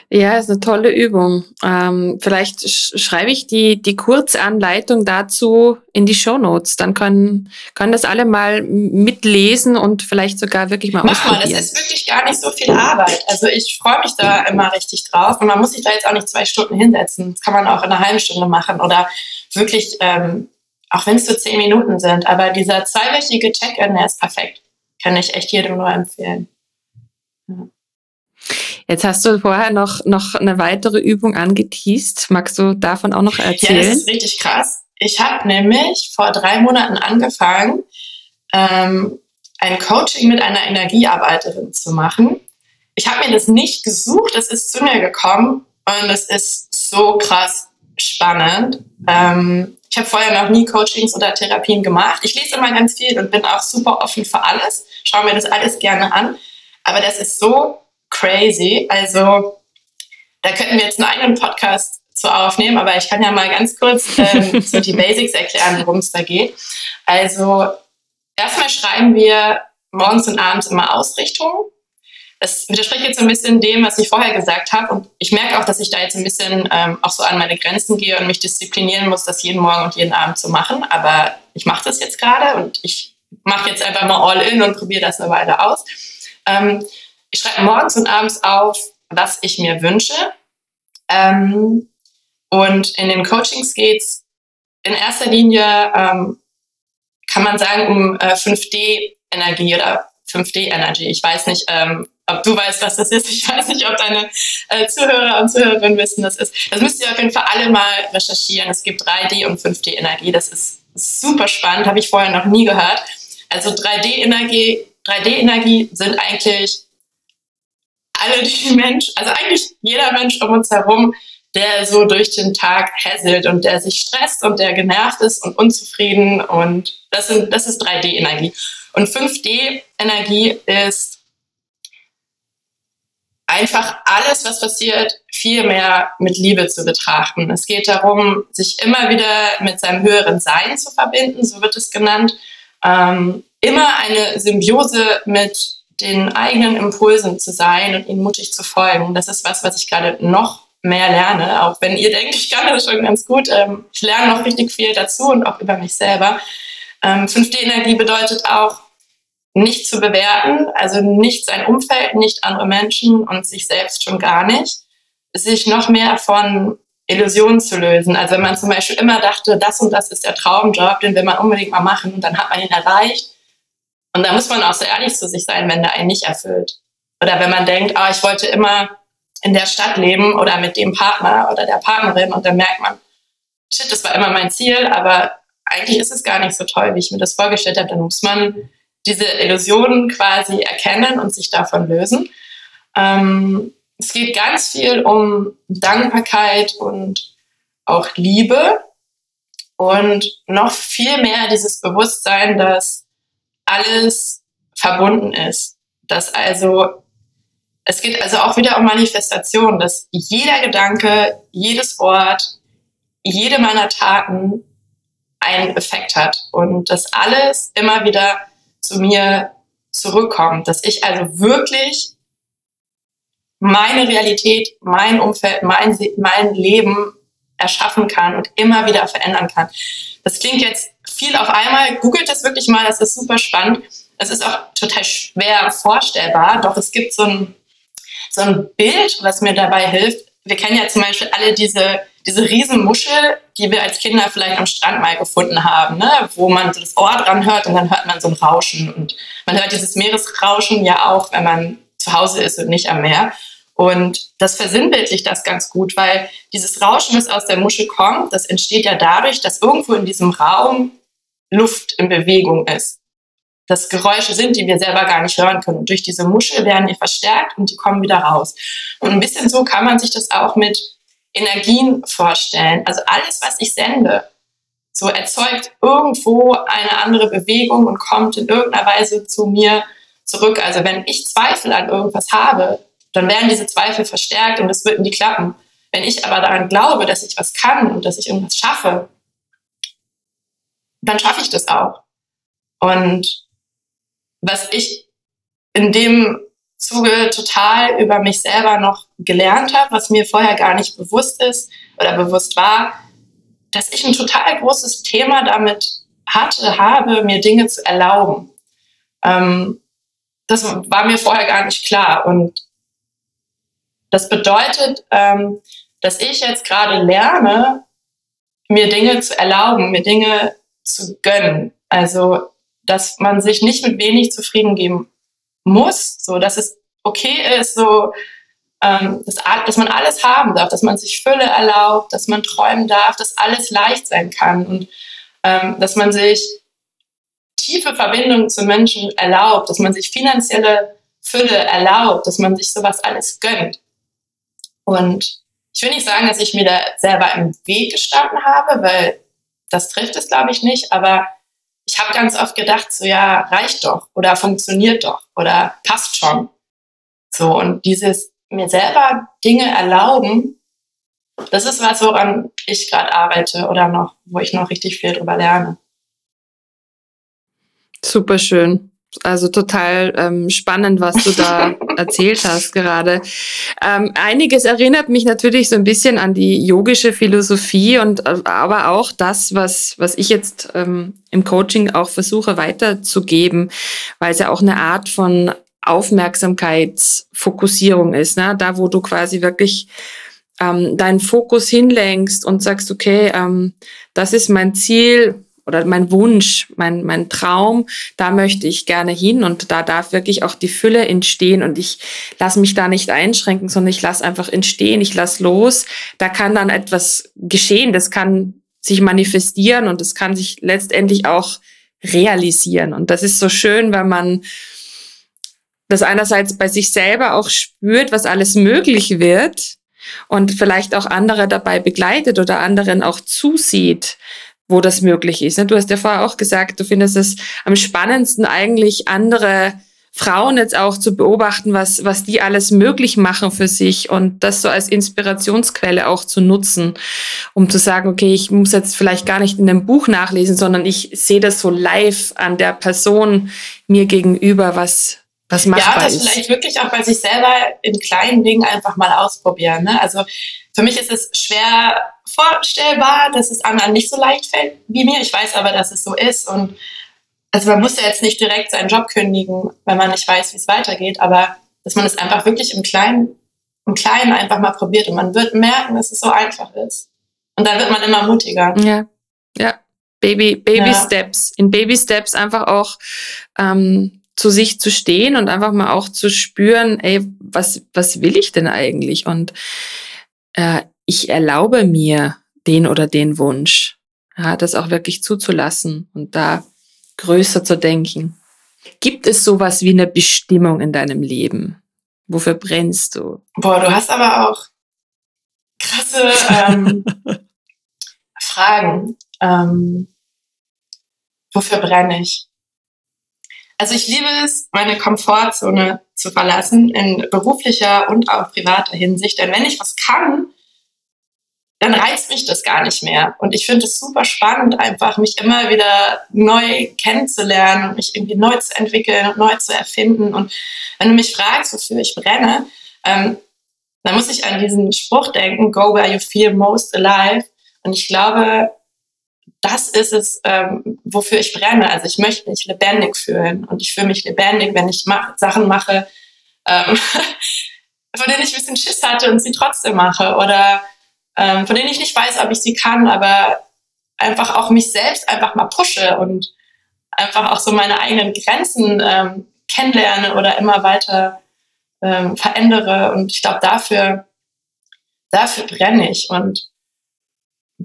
Ja, ist eine tolle Übung. Ähm, vielleicht sch schreibe ich die, die Kurzanleitung dazu in die Show Notes. Dann können, können das alle mal mitlesen und vielleicht sogar wirklich mal Mach ausprobieren. mal, das ist wirklich gar nicht so viel Arbeit. Also ich freue mich da immer richtig drauf. Und man muss sich da jetzt auch nicht zwei Stunden hinsetzen. Das kann man auch in einer halben Stunde machen oder wirklich, ähm, auch wenn es so zehn Minuten sind. Aber dieser zweiwöchige Check-in, der ist perfekt. Kann ich echt jedem nur empfehlen. Ja. Jetzt hast du vorher noch, noch eine weitere Übung angeteased. Magst du davon auch noch erzählen? Ja, das ist richtig krass. Ich habe nämlich vor drei Monaten angefangen, ähm, ein Coaching mit einer Energiearbeiterin zu machen. Ich habe mir das nicht gesucht, es ist zu mir gekommen und es ist so krass spannend. Ähm, ich habe vorher noch nie Coachings oder Therapien gemacht. Ich lese immer ganz viel und bin auch super offen für alles, schaue mir das alles gerne an. Aber das ist so crazy. Also da könnten wir jetzt einen eigenen Podcast zu aufnehmen, aber ich kann ja mal ganz kurz ähm, so die Basics erklären, worum es da geht. Also erstmal schreiben wir morgens und abends immer Ausrichtungen. Das widerspricht jetzt so ein bisschen dem, was ich vorher gesagt habe. Und ich merke auch, dass ich da jetzt ein bisschen ähm, auch so an meine Grenzen gehe und mich disziplinieren muss, das jeden Morgen und jeden Abend zu machen. Aber ich mache das jetzt gerade und ich mache jetzt einfach mal all in und probiere das eine Weile aus. Ähm, ich schreibe morgens und abends auf, was ich mir wünsche. Ähm, und in den Coachings geht es in erster Linie, ähm, kann man sagen, um äh, 5D-Energie oder 5D-Energy. Ich weiß nicht, ähm, ob du weißt, was das ist. Ich weiß nicht, ob deine äh, Zuhörer und Zuhörerinnen wissen, was das ist. Das müsst ihr auf jeden Fall alle mal recherchieren. Es gibt 3D und 5D-Energie. Das ist super spannend, habe ich vorher noch nie gehört. Also 3D-Energie 3D-Energie sind eigentlich alle die Menschen, also eigentlich jeder Mensch um uns herum, der so durch den Tag hässelt und der sich stresst und der genervt ist und unzufrieden und das, sind, das ist 3D-Energie. Und 5D-Energie ist einfach alles, was passiert, viel mehr mit Liebe zu betrachten. Es geht darum, sich immer wieder mit seinem höheren Sein zu verbinden, so wird es genannt. Ähm, immer eine Symbiose mit den eigenen Impulsen zu sein und ihnen mutig zu folgen. Das ist was, was ich gerade noch mehr lerne, auch wenn ihr denkt, ich kann das schon ganz gut. Ähm, ich lerne noch richtig viel dazu und auch über mich selber. 5D-Energie ähm, bedeutet auch, nicht zu bewerten, also nicht sein Umfeld, nicht andere Menschen und sich selbst schon gar nicht, sich noch mehr von Illusionen zu lösen. Also wenn man zum Beispiel immer dachte, das und das ist der Traumjob, den will man unbedingt mal machen dann hat man ihn erreicht, und da muss man auch so ehrlich zu sich sein, wenn der einen nicht erfüllt. Oder wenn man denkt, ah, ich wollte immer in der Stadt leben oder mit dem Partner oder der Partnerin und dann merkt man, shit, das war immer mein Ziel, aber eigentlich ist es gar nicht so toll, wie ich mir das vorgestellt habe. Dann muss man diese Illusionen quasi erkennen und sich davon lösen. Ähm, es geht ganz viel um Dankbarkeit und auch Liebe und noch viel mehr dieses Bewusstsein, dass alles verbunden ist. Dass also, es geht also auch wieder um Manifestation, dass jeder Gedanke, jedes Wort, jede meiner Taten einen Effekt hat und dass alles immer wieder zu mir zurückkommt, dass ich also wirklich meine Realität, mein Umfeld, mein, mein Leben erschaffen kann und immer wieder verändern kann. Das klingt jetzt viel auf einmal. Googelt das wirklich mal, das ist super spannend. Es ist auch total schwer vorstellbar, doch es gibt so ein, so ein Bild, was mir dabei hilft. Wir kennen ja zum Beispiel alle diese, diese Riesenmuschel, die wir als Kinder vielleicht am Strand mal gefunden haben, ne? wo man so das Ohr dran hört und dann hört man so ein Rauschen. Und man hört dieses Meeresrauschen ja auch, wenn man zu Hause ist und nicht am Meer. Und das versinnbildlicht das ganz gut, weil dieses Rauschen, das aus der Muschel kommt, das entsteht ja dadurch, dass irgendwo in diesem Raum Luft in Bewegung ist. Das Geräusche sind, die wir selber gar nicht hören können. Und durch diese Muschel werden die verstärkt und die kommen wieder raus. Und ein bisschen so kann man sich das auch mit Energien vorstellen. Also alles, was ich sende, so erzeugt irgendwo eine andere Bewegung und kommt in irgendeiner Weise zu mir zurück. Also wenn ich Zweifel an irgendwas habe, dann werden diese Zweifel verstärkt und es wird nie klappen. Wenn ich aber daran glaube, dass ich was kann und dass ich irgendwas schaffe, dann schaffe ich das auch. Und was ich in dem Zuge total über mich selber noch gelernt habe, was mir vorher gar nicht bewusst ist oder bewusst war, dass ich ein total großes Thema damit hatte, habe, mir Dinge zu erlauben. Ähm, das war mir vorher gar nicht klar. Und das bedeutet, ähm, dass ich jetzt gerade lerne, mir Dinge zu erlauben, mir Dinge zu gönnen. Also, dass man sich nicht mit wenig zufrieden geben muss, so dass es okay ist, so ähm, dass, dass man alles haben darf, dass man sich Fülle erlaubt, dass man träumen darf, dass alles leicht sein kann und ähm, dass man sich tiefe Verbindungen zu Menschen erlaubt, dass man sich finanzielle Fülle erlaubt, dass man sich sowas alles gönnt. Und ich will nicht sagen, dass ich mir da selber im Weg gestanden habe, weil das trifft es, glaube ich, nicht. Aber ich habe ganz oft gedacht, so ja, reicht doch oder funktioniert doch oder passt schon. So, und dieses mir selber Dinge erlauben, das ist was, woran ich gerade arbeite oder noch, wo ich noch richtig viel drüber lerne. Super schön. Also total ähm, spannend, was du da erzählt hast gerade. Ähm, einiges erinnert mich natürlich so ein bisschen an die yogische Philosophie und äh, aber auch das, was, was ich jetzt ähm, im Coaching auch versuche weiterzugeben, weil es ja auch eine Art von Aufmerksamkeitsfokussierung ist, ne? da wo du quasi wirklich ähm, deinen Fokus hinlenkst und sagst, okay, ähm, das ist mein Ziel, oder mein Wunsch, mein, mein Traum, da möchte ich gerne hin und da darf wirklich auch die Fülle entstehen und ich lasse mich da nicht einschränken, sondern ich lasse einfach entstehen, ich lasse los. Da kann dann etwas geschehen, das kann sich manifestieren und das kann sich letztendlich auch realisieren. Und das ist so schön, wenn man das einerseits bei sich selber auch spürt, was alles möglich wird und vielleicht auch andere dabei begleitet oder anderen auch zusieht, wo das möglich ist. Du hast ja vorher auch gesagt, du findest es am spannendsten eigentlich andere Frauen jetzt auch zu beobachten, was, was die alles möglich machen für sich und das so als Inspirationsquelle auch zu nutzen, um zu sagen, okay, ich muss jetzt vielleicht gar nicht in einem Buch nachlesen, sondern ich sehe das so live an der Person mir gegenüber, was, was machbar Ja, das ist. vielleicht wirklich auch bei sich selber in kleinen Dingen einfach mal ausprobieren. Ne? Also für mich ist es schwer vorstellbar, dass es anderen nicht so leicht fällt wie mir. Ich weiß aber, dass es so ist. Und also man muss ja jetzt nicht direkt seinen Job kündigen, wenn man nicht weiß, wie es weitergeht, aber dass man es einfach wirklich im Kleinen, im Kleinen einfach mal probiert und man wird merken, dass es so einfach ist. Und dann wird man immer mutiger. Ja, ja. Baby, Baby ja. Steps. In Baby Steps einfach auch ähm, zu sich zu stehen und einfach mal auch zu spüren, ey, was, was will ich denn eigentlich? Und äh, ich erlaube mir den oder den Wunsch. Ja, das auch wirklich zuzulassen und da größer zu denken. Gibt es sowas wie eine Bestimmung in deinem Leben? Wofür brennst du? Boah, du hast aber auch krasse ähm, Fragen. Ähm, wofür brenne ich? Also ich liebe es, meine Komfortzone zu verlassen in beruflicher und auch privater Hinsicht. Denn wenn ich was kann, dann reizt mich das gar nicht mehr. Und ich finde es super spannend, einfach mich immer wieder neu kennenzulernen und mich irgendwie neu zu entwickeln und neu zu erfinden. Und wenn du mich fragst, wofür ich brenne, ähm, dann muss ich an diesen Spruch denken, go where you feel most alive. Und ich glaube, das ist es, ähm, wofür ich brenne. Also ich möchte mich lebendig fühlen und ich fühle mich lebendig, wenn ich mach, Sachen mache, ähm, von denen ich ein bisschen Schiss hatte und sie trotzdem mache oder ähm, von denen ich nicht weiß, ob ich sie kann, aber einfach auch mich selbst einfach mal pushe und einfach auch so meine eigenen Grenzen ähm, kennenlerne oder immer weiter ähm, verändere. Und ich glaube, dafür, dafür brenne ich. Und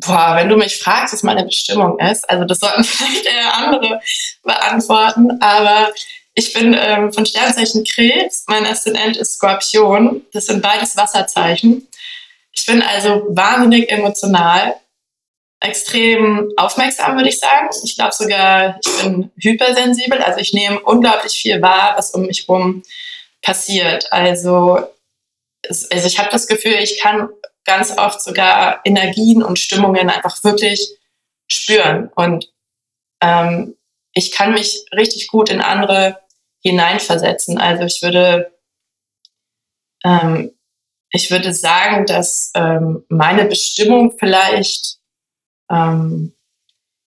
boah, wenn du mich fragst, was meine Bestimmung ist, also das sollten vielleicht eher andere beantworten, aber ich bin ähm, von Sternzeichen Krebs, mein Aszendent ist Skorpion, das sind beides Wasserzeichen. Ich bin also wahnsinnig emotional, extrem aufmerksam, würde ich sagen. Ich glaube sogar, ich bin hypersensibel. Also ich nehme unglaublich viel wahr, was um mich herum passiert. Also, also ich habe das Gefühl, ich kann ganz oft sogar Energien und Stimmungen einfach wirklich spüren. Und ähm, ich kann mich richtig gut in andere hineinversetzen. Also ich würde ähm, ich würde sagen, dass ähm, meine Bestimmung vielleicht ähm,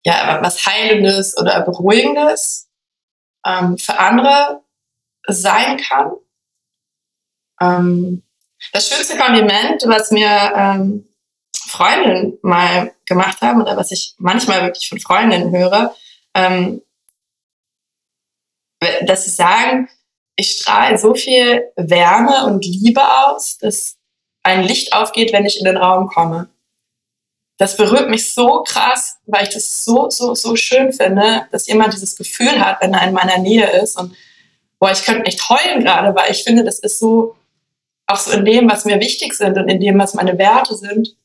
ja was Heilendes oder Beruhigendes ähm, für andere sein kann. Das schönste Kompliment, was mir ähm, Freundinnen mal gemacht haben oder was ich manchmal wirklich von Freundinnen höre, ähm, dass sie sagen, ich strahle so viel Wärme und Liebe aus, dass ein Licht aufgeht, wenn ich in den Raum komme. Das berührt mich so krass, weil ich das so, so, so schön finde, dass jemand dieses Gefühl hat, wenn er in meiner Nähe ist. Und boah, ich könnte nicht heulen gerade, weil ich finde, das ist so, auch so in dem, was mir wichtig sind und in dem, was meine Werte sind.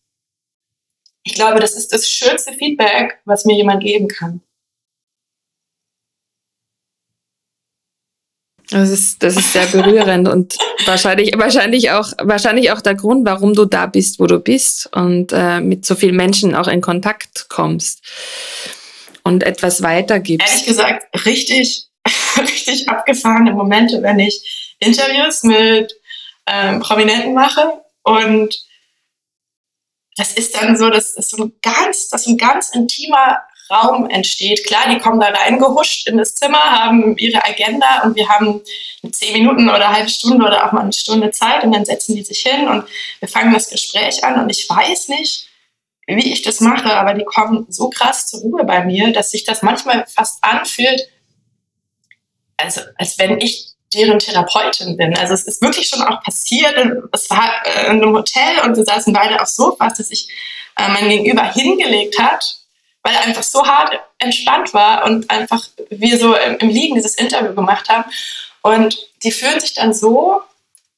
Ich glaube, das ist das schönste Feedback, was mir jemand geben kann. Das ist, das ist sehr berührend und wahrscheinlich, wahrscheinlich, auch, wahrscheinlich auch der Grund, warum du da bist, wo du bist und äh, mit so vielen Menschen auch in Kontakt kommst. und etwas weitergibst? Ehrlich gesagt, richtig, richtig abgefahrene Momente, wenn ich Interviews mit ähm, Prominenten mache und das ist dann so, dass das so ein ganz, das ein ganz intimer Raum entsteht. Klar, die kommen da reingehuscht in das Zimmer, haben ihre Agenda und wir haben zehn Minuten oder halbe Stunde oder auch mal eine Stunde Zeit und dann setzen die sich hin und wir fangen das Gespräch an und ich weiß nicht, wie ich das mache, aber die kommen so krass zur Ruhe bei mir, dass sich das manchmal fast anfühlt, also als wenn ich deren Therapeutin bin. Also es ist wirklich schon auch passiert. Es war äh, in einem Hotel und wir saßen beide auf Sofas, dass sich äh, mein Gegenüber hingelegt hat, weil er einfach so hart entspannt war und einfach wir so im, Liegen dieses Interview gemacht haben. Und die fühlen sich dann so,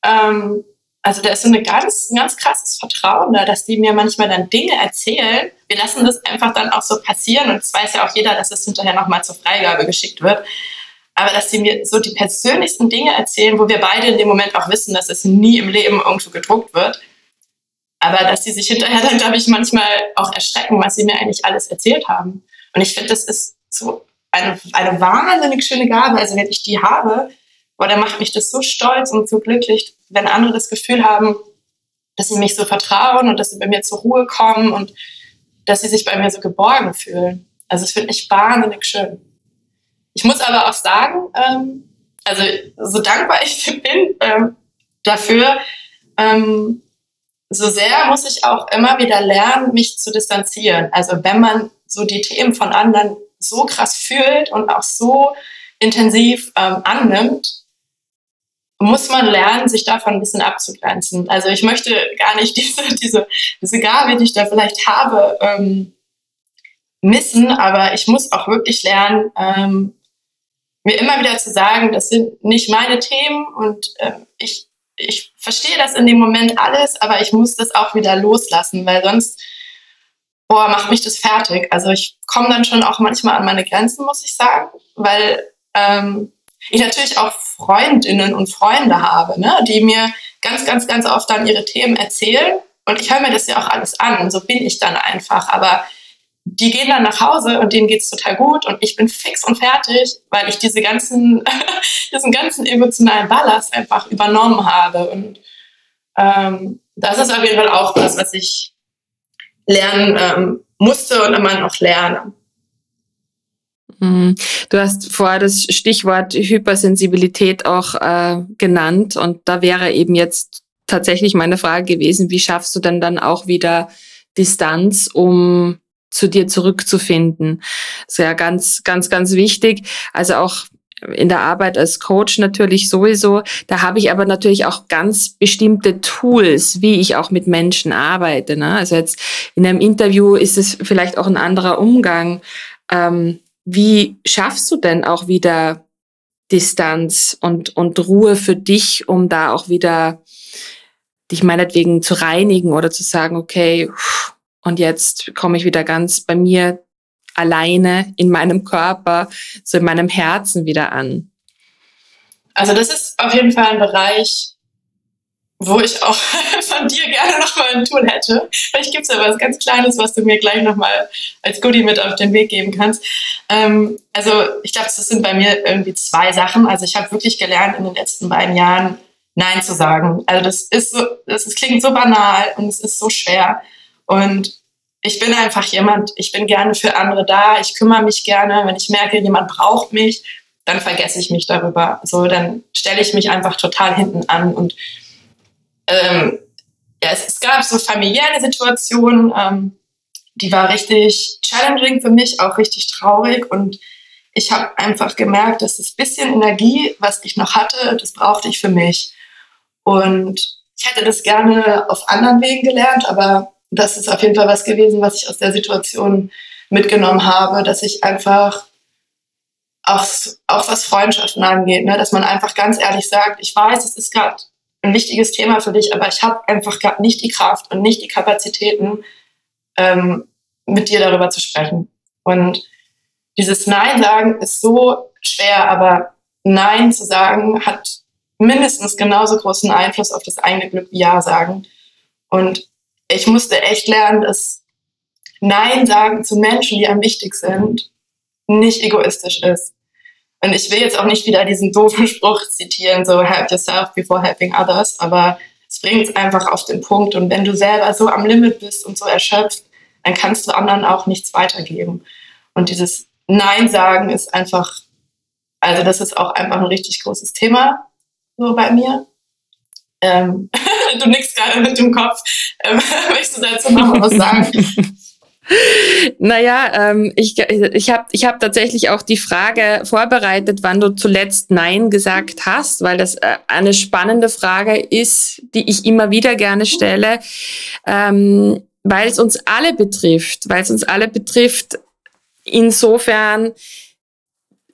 ähm, also da ist so eine ganz, ein ganz krasses Vertrauen da, dass die mir manchmal dann Dinge erzählen. Wir lassen das einfach dann auch so passieren und es weiß ja auch jeder, dass es hinterher nochmal zur Freigabe geschickt wird aber dass sie mir so die persönlichsten Dinge erzählen, wo wir beide in dem Moment auch wissen, dass es nie im Leben irgendwo gedruckt wird. Aber dass sie sich hinterher dann, glaube ich, manchmal auch erschrecken, was sie mir eigentlich alles erzählt haben. Und ich finde, das ist so eine, eine wahnsinnig schöne Gabe. Also wenn ich die habe, boah, dann macht mich das so stolz und so glücklich, wenn andere das Gefühl haben, dass sie mich so vertrauen und dass sie bei mir zur Ruhe kommen und dass sie sich bei mir so geborgen fühlen. Also das finde ich wahnsinnig schön. Ich muss aber auch sagen, ähm, also so dankbar ich bin ähm, dafür, ähm, so sehr muss ich auch immer wieder lernen, mich zu distanzieren. Also wenn man so die Themen von anderen so krass fühlt und auch so intensiv ähm, annimmt, muss man lernen, sich davon ein bisschen abzugrenzen. Also ich möchte gar nicht diese, diese, diese Gabe, die ich da vielleicht habe, ähm, missen, aber ich muss auch wirklich lernen, ähm, mir immer wieder zu sagen, das sind nicht meine Themen und äh, ich, ich verstehe das in dem Moment alles, aber ich muss das auch wieder loslassen, weil sonst boah, macht mich das fertig. Also ich komme dann schon auch manchmal an meine Grenzen, muss ich sagen, weil ähm, ich natürlich auch Freundinnen und Freunde habe, ne, die mir ganz, ganz, ganz oft dann ihre Themen erzählen. Und ich höre mir das ja auch alles an. Und so bin ich dann einfach. Aber die gehen dann nach Hause und denen geht's total gut und ich bin fix und fertig, weil ich diese ganzen, diesen ganzen emotionalen Ballast einfach übernommen habe. Und ähm, das ist auf jeden Fall auch was, was ich lernen ähm, musste und immer noch lerne. Mhm. Du hast vorher das Stichwort Hypersensibilität auch äh, genannt und da wäre eben jetzt tatsächlich meine Frage gewesen, wie schaffst du denn dann auch wieder Distanz, um zu dir zurückzufinden. Das ist ja ganz, ganz, ganz wichtig. Also auch in der Arbeit als Coach natürlich sowieso. Da habe ich aber natürlich auch ganz bestimmte Tools, wie ich auch mit Menschen arbeite. Ne? Also jetzt in einem Interview ist es vielleicht auch ein anderer Umgang. Ähm, wie schaffst du denn auch wieder Distanz und, und Ruhe für dich, um da auch wieder dich meinetwegen zu reinigen oder zu sagen, okay, pff, und jetzt komme ich wieder ganz bei mir alleine in meinem Körper, so in meinem Herzen wieder an. Also das ist auf jeden Fall ein Bereich, wo ich auch von dir gerne nochmal ein Tool hätte. Vielleicht gibt es ja was ganz Kleines, was du mir gleich nochmal als Goodie mit auf den Weg geben kannst. Ähm, also ich glaube, das sind bei mir irgendwie zwei Sachen. Also ich habe wirklich gelernt in den letzten beiden Jahren, Nein zu sagen. Also das ist so, das ist, klingt so banal und es ist so schwer. Und ich bin einfach jemand, ich bin gerne für andere da, ich kümmere mich gerne. Wenn ich merke, jemand braucht mich, dann vergesse ich mich darüber. So, dann stelle ich mich einfach total hinten an. Und ähm, ja, es, es, gab so familiäre Situationen, ähm, die war richtig challenging für mich, auch richtig traurig. Und ich habe einfach gemerkt, dass das bisschen Energie, was ich noch hatte, das brauchte ich für mich. Und ich hätte das gerne auf anderen Wegen gelernt, aber das ist auf jeden Fall was gewesen, was ich aus der Situation mitgenommen habe, dass ich einfach auch, auch was Freundschaften angeht, ne, dass man einfach ganz ehrlich sagt, ich weiß, es ist gerade ein wichtiges Thema für dich, aber ich habe einfach gerade nicht die Kraft und nicht die Kapazitäten, ähm, mit dir darüber zu sprechen. Und dieses Nein sagen ist so schwer, aber Nein zu sagen hat mindestens genauso großen Einfluss auf das eigene Glück wie Ja sagen. Und ich musste echt lernen, dass Nein sagen zu Menschen, die einem wichtig sind, nicht egoistisch ist. Und ich will jetzt auch nicht wieder diesen doofen Spruch zitieren, so help yourself before helping others, aber es bringt es einfach auf den Punkt. Und wenn du selber so am Limit bist und so erschöpft, dann kannst du anderen auch nichts weitergeben. Und dieses Nein sagen ist einfach, also das ist auch einfach ein richtig großes Thema so bei mir. Ähm, du nickst gerade mit dem Kopf. Ähm, möchtest du dazu noch was sagen? Naja, ähm, ich, ich habe ich hab tatsächlich auch die Frage vorbereitet, wann du zuletzt Nein gesagt hast, weil das äh, eine spannende Frage ist, die ich immer wieder gerne stelle, ähm, weil es uns alle betrifft, weil es uns alle betrifft, insofern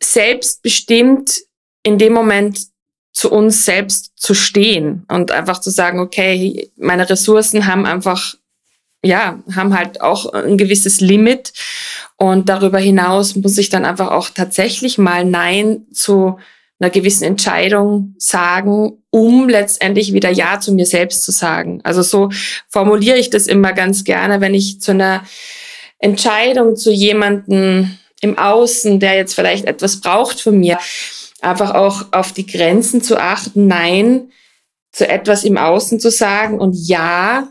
selbstbestimmt in dem Moment zu uns selbst zu stehen und einfach zu sagen, okay, meine Ressourcen haben einfach ja, haben halt auch ein gewisses Limit. Und darüber hinaus muss ich dann einfach auch tatsächlich mal Nein zu einer gewissen Entscheidung sagen, um letztendlich wieder Ja zu mir selbst zu sagen. Also so formuliere ich das immer ganz gerne, wenn ich zu einer Entscheidung zu jemanden im Außen, der jetzt vielleicht etwas braucht von mir, einfach auch auf die Grenzen zu achten, Nein zu etwas im Außen zu sagen und Ja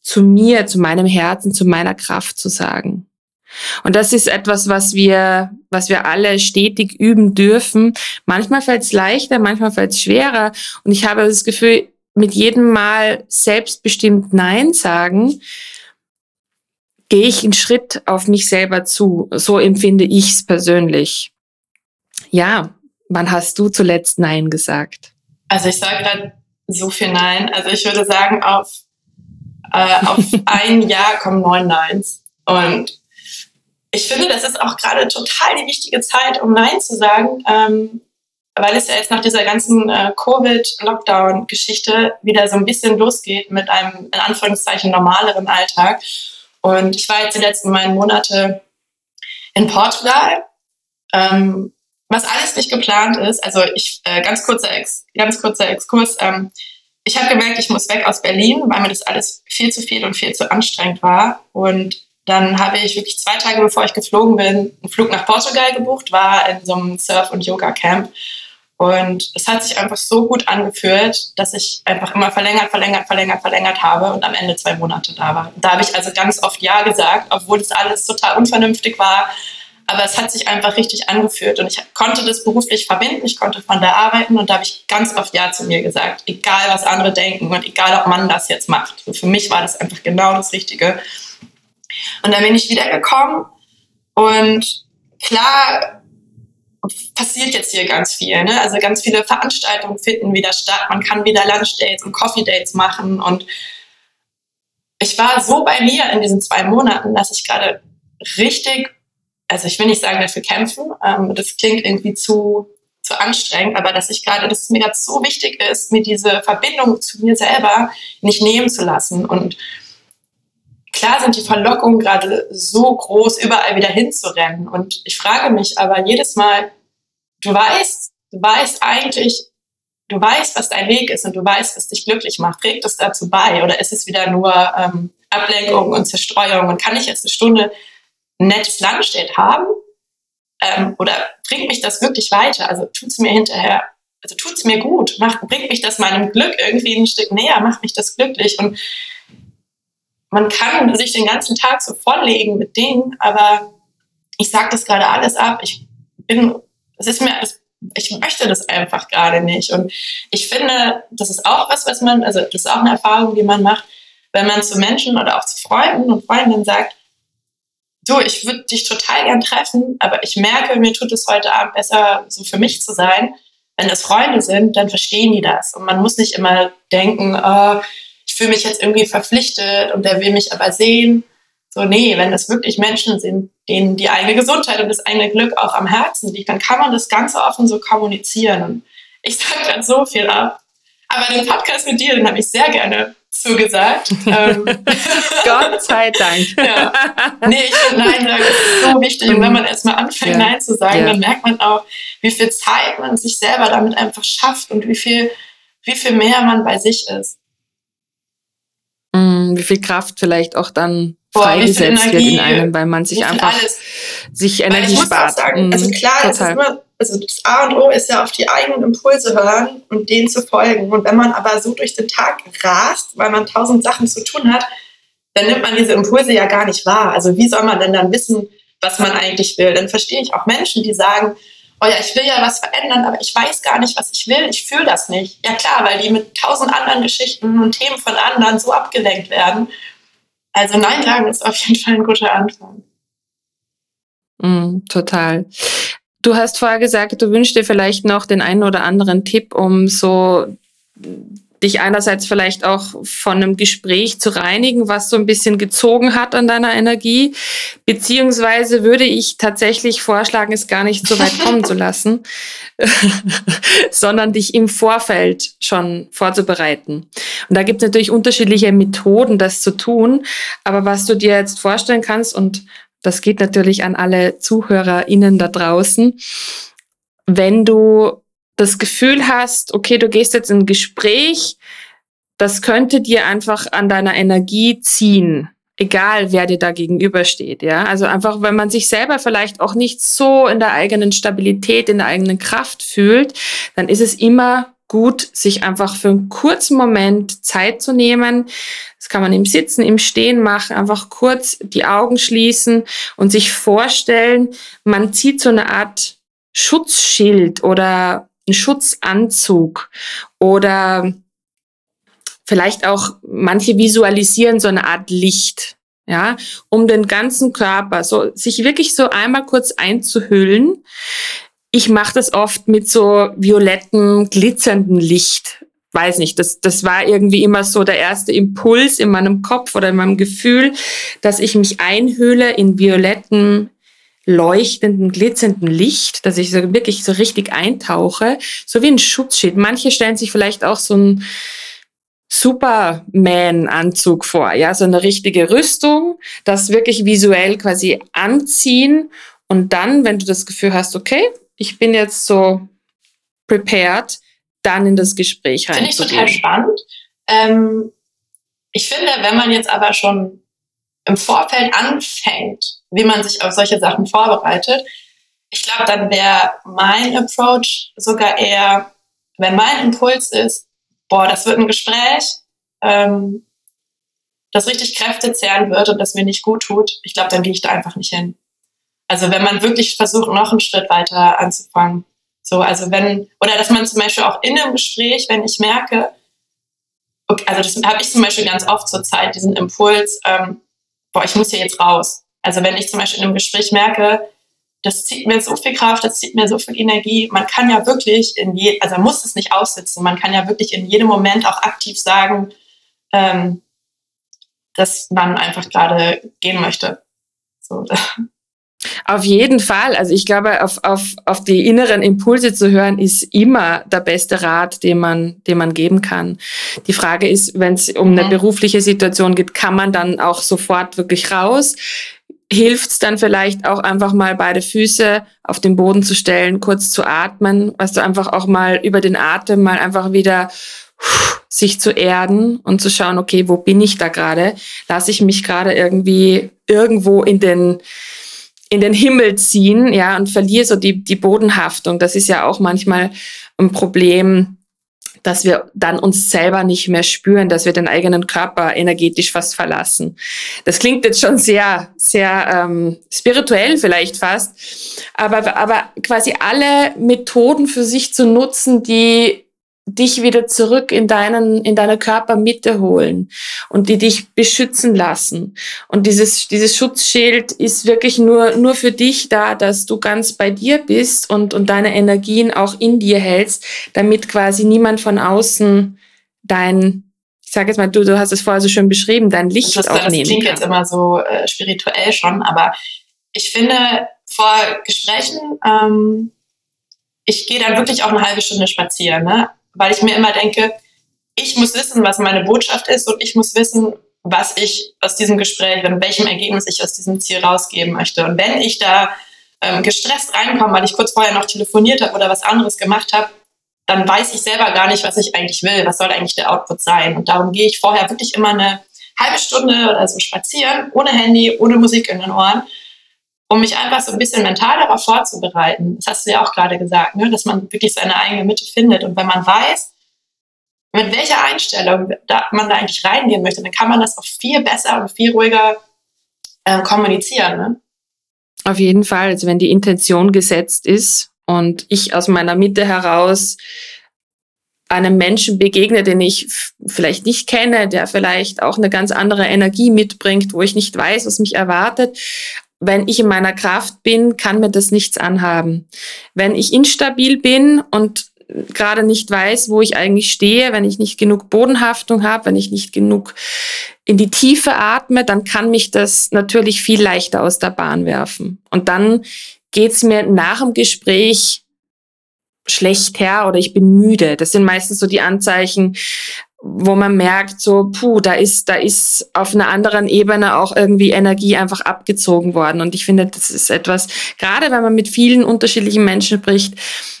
zu mir, zu meinem Herzen, zu meiner Kraft zu sagen. Und das ist etwas, was wir, was wir alle stetig üben dürfen. Manchmal fällt es leichter, manchmal fällt es schwerer. Und ich habe das Gefühl, mit jedem Mal selbstbestimmt Nein sagen, gehe ich einen Schritt auf mich selber zu. So empfinde ich es persönlich. Ja, wann hast du zuletzt Nein gesagt? Also ich sage gerade so viel Nein. Also ich würde sagen, auf äh, auf ein Jahr kommen neun Neins. Und ich finde, das ist auch gerade total die wichtige Zeit, um Nein zu sagen, ähm, weil es ja jetzt nach dieser ganzen äh, Covid-Lockdown-Geschichte wieder so ein bisschen losgeht mit einem in Anführungszeichen normaleren Alltag. Und ich war jetzt die letzten neun Monate in Portugal, ähm, was alles nicht geplant ist. Also ich äh, ganz kurzer Ex, ganz kurzer Exkurs. Ähm, ich habe gemerkt, ich muss weg aus Berlin, weil mir das alles viel zu viel und viel zu anstrengend war. Und dann habe ich wirklich zwei Tage bevor ich geflogen bin, einen Flug nach Portugal gebucht, war in so einem Surf- und Yoga-Camp. Und es hat sich einfach so gut angefühlt, dass ich einfach immer verlängert, verlängert, verlängert, verlängert habe und am Ende zwei Monate da war. Da habe ich also ganz oft Ja gesagt, obwohl das alles total unvernünftig war aber es hat sich einfach richtig angefühlt und ich konnte das beruflich verbinden, ich konnte von da arbeiten und da habe ich ganz oft Ja zu mir gesagt, egal was andere denken und egal ob man das jetzt macht. Für mich war das einfach genau das Richtige. Und dann bin ich wiedergekommen und klar passiert jetzt hier ganz viel. Ne? Also ganz viele Veranstaltungen finden wieder statt. Man kann wieder Lunchdates und Coffee Dates machen und ich war so bei mir in diesen zwei Monaten, dass ich gerade richtig also ich will nicht sagen, dafür kämpfen, ähm, das klingt irgendwie zu, zu anstrengend, aber dass ich gerade, dass es mir gerade so wichtig ist, mir diese Verbindung zu mir selber nicht nehmen zu lassen. Und klar sind die Verlockungen gerade so groß, überall wieder hinzurennen. Und ich frage mich aber jedes Mal, du weißt, du weißt eigentlich, du weißt, was dein Weg ist und du weißt, was dich glücklich macht. Trägt es dazu bei? Oder ist es wieder nur ähm, Ablenkung und Zerstreuung? Und kann ich jetzt eine Stunde ein nettes Landstedt haben? Ähm, oder bringt mich das wirklich weiter? Also tut es mir hinterher, also tut es mir gut, macht, bringt mich das meinem Glück irgendwie ein Stück näher, macht mich das glücklich. Und man kann sich den ganzen Tag so volllegen mit Dingen, aber ich sage das gerade alles ab. Ich bin, es ist mir, ich möchte das einfach gerade nicht. Und ich finde, das ist auch was, was man, also das ist auch eine Erfahrung, die man macht, wenn man zu Menschen oder auch zu Freunden und Freundinnen sagt, du, ich würde dich total gern treffen, aber ich merke, mir tut es heute Abend besser, so für mich zu sein. Wenn es Freunde sind, dann verstehen die das. Und man muss nicht immer denken, oh, ich fühle mich jetzt irgendwie verpflichtet und der will mich aber sehen. So, nee, wenn das wirklich Menschen sind, denen die eigene Gesundheit und das eigene Glück auch am Herzen liegt, dann kann man das ganz offen so kommunizieren. Ich sage gerade so viel ab. Aber den Podcast mit dir, den habe ich sehr gerne zugesagt. ähm, Gott sei Dank. ja. Nee, ich finde Nein sagen ist so wichtig. Und wenn man erstmal anfängt, ja. Nein zu sagen, ja. dann merkt man auch, wie viel Zeit man sich selber damit einfach schafft und wie viel, wie viel mehr man bei sich ist. Mm, wie viel Kraft vielleicht auch dann freigesetzt wird in einem, weil man sich einfach alles. sich Energie spart. Sagen, also mhm, klar, es ist immer, also das A und O ist ja auf die eigenen Impulse hören und denen zu folgen. Und wenn man aber so durch den Tag rast, weil man tausend Sachen zu tun hat, dann nimmt man diese Impulse ja gar nicht wahr. Also wie soll man denn dann wissen, was man eigentlich will? Dann verstehe ich auch Menschen, die sagen, oh ja, ich will ja was verändern, aber ich weiß gar nicht, was ich will. Ich fühle das nicht. Ja klar, weil die mit tausend anderen Geschichten und Themen von anderen so abgelenkt werden. Also Nein sagen ist auf jeden Fall ein guter Anfang. Mm, total. Du hast vorher gesagt, du wünschst dir vielleicht noch den einen oder anderen Tipp, um so dich einerseits vielleicht auch von einem Gespräch zu reinigen, was so ein bisschen gezogen hat an deiner Energie, beziehungsweise würde ich tatsächlich vorschlagen, es gar nicht so weit kommen zu lassen, sondern dich im Vorfeld schon vorzubereiten. Und da gibt es natürlich unterschiedliche Methoden, das zu tun, aber was du dir jetzt vorstellen kannst und das geht natürlich an alle ZuhörerInnen da draußen. Wenn du das Gefühl hast, okay, du gehst jetzt in ein Gespräch, das könnte dir einfach an deiner Energie ziehen, egal wer dir da gegenübersteht, ja. Also einfach, wenn man sich selber vielleicht auch nicht so in der eigenen Stabilität, in der eigenen Kraft fühlt, dann ist es immer gut, sich einfach für einen kurzen Moment Zeit zu nehmen. Das kann man im Sitzen, im Stehen machen, einfach kurz die Augen schließen und sich vorstellen, man zieht so eine Art Schutzschild oder einen Schutzanzug oder vielleicht auch manche visualisieren so eine Art Licht, ja, um den ganzen Körper so sich wirklich so einmal kurz einzuhüllen. Ich mache das oft mit so violetten, glitzernden Licht. Weiß nicht, das, das war irgendwie immer so der erste Impuls in meinem Kopf oder in meinem Gefühl, dass ich mich einhülle in violetten, leuchtenden, glitzernden Licht, dass ich so wirklich so richtig eintauche, so wie ein Schutzschild. Manche stellen sich vielleicht auch so ein Superman-Anzug vor, ja, so eine richtige Rüstung, das wirklich visuell quasi anziehen und dann, wenn du das Gefühl hast, okay, ich bin jetzt so prepared, dann in das Gespräch rein. Finde ich total spannend. Ähm, ich finde, wenn man jetzt aber schon im Vorfeld anfängt, wie man sich auf solche Sachen vorbereitet, ich glaube, dann wäre mein Approach sogar eher, wenn mein Impuls ist, boah, das wird ein Gespräch, ähm, das richtig Kräfte zehren wird und das mir nicht gut tut, ich glaube, dann gehe ich da einfach nicht hin. Also wenn man wirklich versucht, noch einen Schritt weiter anzufangen. So, also wenn, oder dass man zum Beispiel auch in einem Gespräch, wenn ich merke, okay, also das habe ich zum Beispiel ganz oft zur Zeit, diesen Impuls, ähm, boah, ich muss hier jetzt raus. Also wenn ich zum Beispiel in einem Gespräch merke, das zieht mir so viel Kraft, das zieht mir so viel Energie. Man kann ja wirklich in je, also man muss es nicht aussitzen, man kann ja wirklich in jedem Moment auch aktiv sagen, ähm, dass man einfach gerade gehen möchte. So. Auf jeden Fall. Also ich glaube, auf, auf, auf die inneren Impulse zu hören, ist immer der beste Rat, den man, den man geben kann. Die Frage ist, wenn es um eine mhm. berufliche Situation geht, kann man dann auch sofort wirklich raus? Hilft es dann vielleicht auch einfach mal beide Füße auf den Boden zu stellen, kurz zu atmen, weißt du, einfach auch mal über den Atem mal einfach wieder sich zu erden und zu schauen, okay, wo bin ich da gerade? Lasse ich mich gerade irgendwie irgendwo in den in den Himmel ziehen, ja, und verliere so die, die Bodenhaftung. Das ist ja auch manchmal ein Problem, dass wir dann uns selber nicht mehr spüren, dass wir den eigenen Körper energetisch fast verlassen. Das klingt jetzt schon sehr, sehr ähm, spirituell vielleicht fast, aber, aber quasi alle Methoden für sich zu nutzen, die dich wieder zurück in deinen, in deine Körpermitte holen und die dich beschützen lassen. Und dieses, dieses Schutzschild ist wirklich nur, nur für dich da, dass du ganz bei dir bist und, und deine Energien auch in dir hältst, damit quasi niemand von außen dein, ich sage jetzt mal, du, du hast es vorher so schön beschrieben, dein Licht das, auch das klingt kann. jetzt immer so äh, spirituell schon, aber ich finde, vor Gesprächen, ähm, ich gehe dann wirklich auch eine halbe Stunde spazieren. Ne? Weil ich mir immer denke, ich muss wissen, was meine Botschaft ist und ich muss wissen, was ich aus diesem Gespräch und welchem Ergebnis ich aus diesem Ziel rausgeben möchte. Und wenn ich da ähm, gestresst reinkomme, weil ich kurz vorher noch telefoniert habe oder was anderes gemacht habe, dann weiß ich selber gar nicht, was ich eigentlich will, was soll eigentlich der Output sein. Und darum gehe ich vorher wirklich immer eine halbe Stunde oder so spazieren, ohne Handy, ohne Musik in den Ohren, um mich einfach so ein bisschen mental darauf vorzubereiten. Das hast du ja auch gerade gesagt, ne? dass man wirklich seine eigene Mitte findet. Und wenn man weiß, mit welcher Einstellung da, man da eigentlich reingehen möchte, dann kann man das auch viel besser und viel ruhiger äh, kommunizieren. Ne? Auf jeden Fall, also wenn die Intention gesetzt ist und ich aus meiner Mitte heraus einem Menschen begegne, den ich vielleicht nicht kenne, der vielleicht auch eine ganz andere Energie mitbringt, wo ich nicht weiß, was mich erwartet. Wenn ich in meiner Kraft bin, kann mir das nichts anhaben. Wenn ich instabil bin und gerade nicht weiß, wo ich eigentlich stehe, wenn ich nicht genug Bodenhaftung habe, wenn ich nicht genug in die Tiefe atme, dann kann mich das natürlich viel leichter aus der Bahn werfen. Und dann geht's mir nach dem Gespräch schlecht her oder ich bin müde. Das sind meistens so die Anzeichen, wo man merkt, so, puh, da ist, da ist auf einer anderen Ebene auch irgendwie Energie einfach abgezogen worden. Und ich finde, das ist etwas, gerade wenn man mit vielen unterschiedlichen Menschen spricht,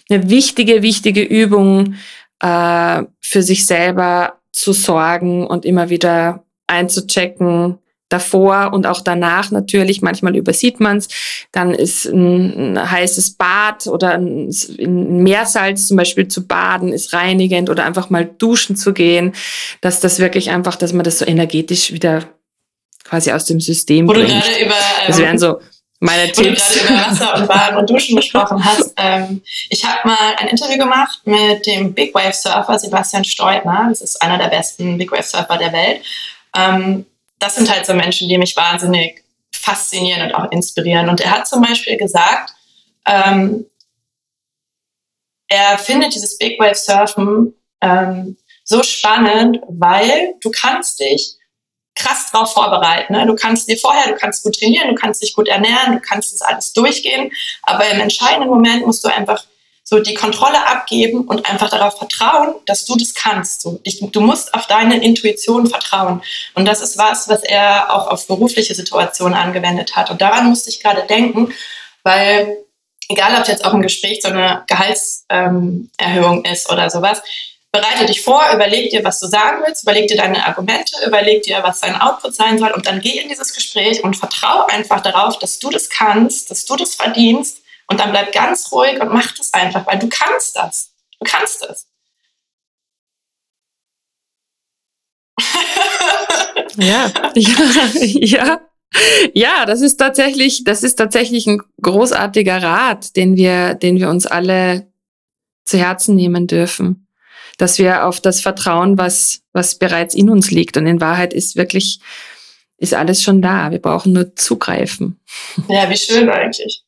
eine wichtige, wichtige Übung, äh, für sich selber zu sorgen und immer wieder einzuchecken, davor und auch danach natürlich. Manchmal übersieht man es. Dann ist ein, heißes Bad oder ein, in Meersalz zum Beispiel zu baden, ist reinigend oder einfach mal duschen zu gehen. Dass das wirklich einfach, dass man das so energetisch wieder quasi aus dem System Wo bringt. Du über, ähm, das wären so meine Tipps. Du über Wasser und Baden und Duschen gesprochen hast. Ähm, ich habe mal ein Interview gemacht mit dem Big Wave Surfer Sebastian Steutner. Das ist einer der besten Big Wave Surfer der Welt. Ähm, das sind halt so Menschen, die mich wahnsinnig faszinieren und auch inspirieren. Und er hat zum Beispiel gesagt, ähm, er findet dieses Big Wave Surfen ähm, so spannend, weil du kannst dich krass drauf vorbereiten. Ne? Du kannst dir vorher, du kannst gut trainieren, du kannst dich gut ernähren, du kannst das alles durchgehen, aber im entscheidenden Moment musst du einfach so die Kontrolle abgeben und einfach darauf vertrauen, dass du das kannst. So, ich, du musst auf deine Intuition vertrauen. Und das ist was, was er auch auf berufliche Situationen angewendet hat. Und daran musste ich gerade denken, weil egal, ob jetzt auch im Gespräch so eine Gehaltserhöhung ähm, ist oder sowas, bereite dich vor, überleg dir, was du sagen willst, überleg dir deine Argumente, überleg dir, was dein Output sein soll und dann geh in dieses Gespräch und vertraue einfach darauf, dass du das kannst, dass du das verdienst und dann bleib ganz ruhig und mach das einfach, weil du kannst das. Du kannst es. ja, ja, ja. Ja, das ist tatsächlich, das ist tatsächlich ein großartiger Rat, den wir, den wir uns alle zu Herzen nehmen dürfen. Dass wir auf das vertrauen, was, was bereits in uns liegt. Und in Wahrheit ist wirklich, ist alles schon da. Wir brauchen nur zugreifen. Ja, wie schön eigentlich.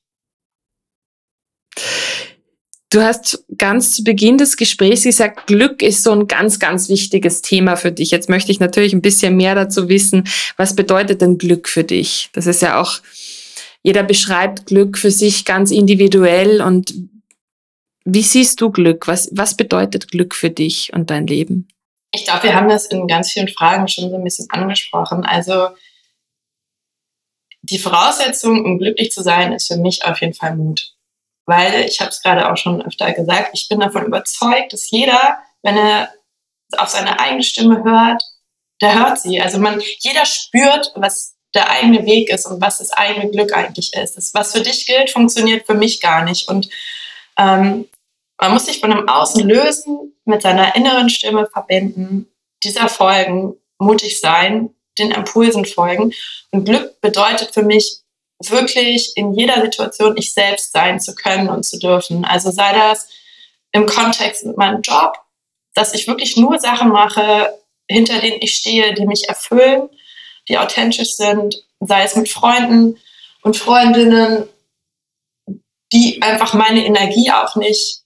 Du hast ganz zu Beginn des Gesprächs gesagt, Glück ist so ein ganz, ganz wichtiges Thema für dich. Jetzt möchte ich natürlich ein bisschen mehr dazu wissen. Was bedeutet denn Glück für dich? Das ist ja auch, jeder beschreibt Glück für sich ganz individuell. Und wie siehst du Glück? Was, was bedeutet Glück für dich und dein Leben? Ich glaube, wir haben das in ganz vielen Fragen schon so ein bisschen angesprochen. Also, die Voraussetzung, um glücklich zu sein, ist für mich auf jeden Fall Mut weil ich habe es gerade auch schon öfter gesagt, ich bin davon überzeugt, dass jeder, wenn er auf seine eigene Stimme hört, der hört sie. Also man, jeder spürt, was der eigene Weg ist und was das eigene Glück eigentlich ist. Das, was für dich gilt, funktioniert für mich gar nicht. Und ähm, man muss sich von dem Außen lösen, mit seiner inneren Stimme verbinden, dieser folgen, mutig sein, den Impulsen folgen. Und Glück bedeutet für mich wirklich in jeder Situation ich selbst sein zu können und zu dürfen. Also sei das im Kontext mit meinem Job, dass ich wirklich nur Sachen mache, hinter denen ich stehe, die mich erfüllen, die authentisch sind, sei es mit Freunden und Freundinnen, die einfach meine Energie auch nicht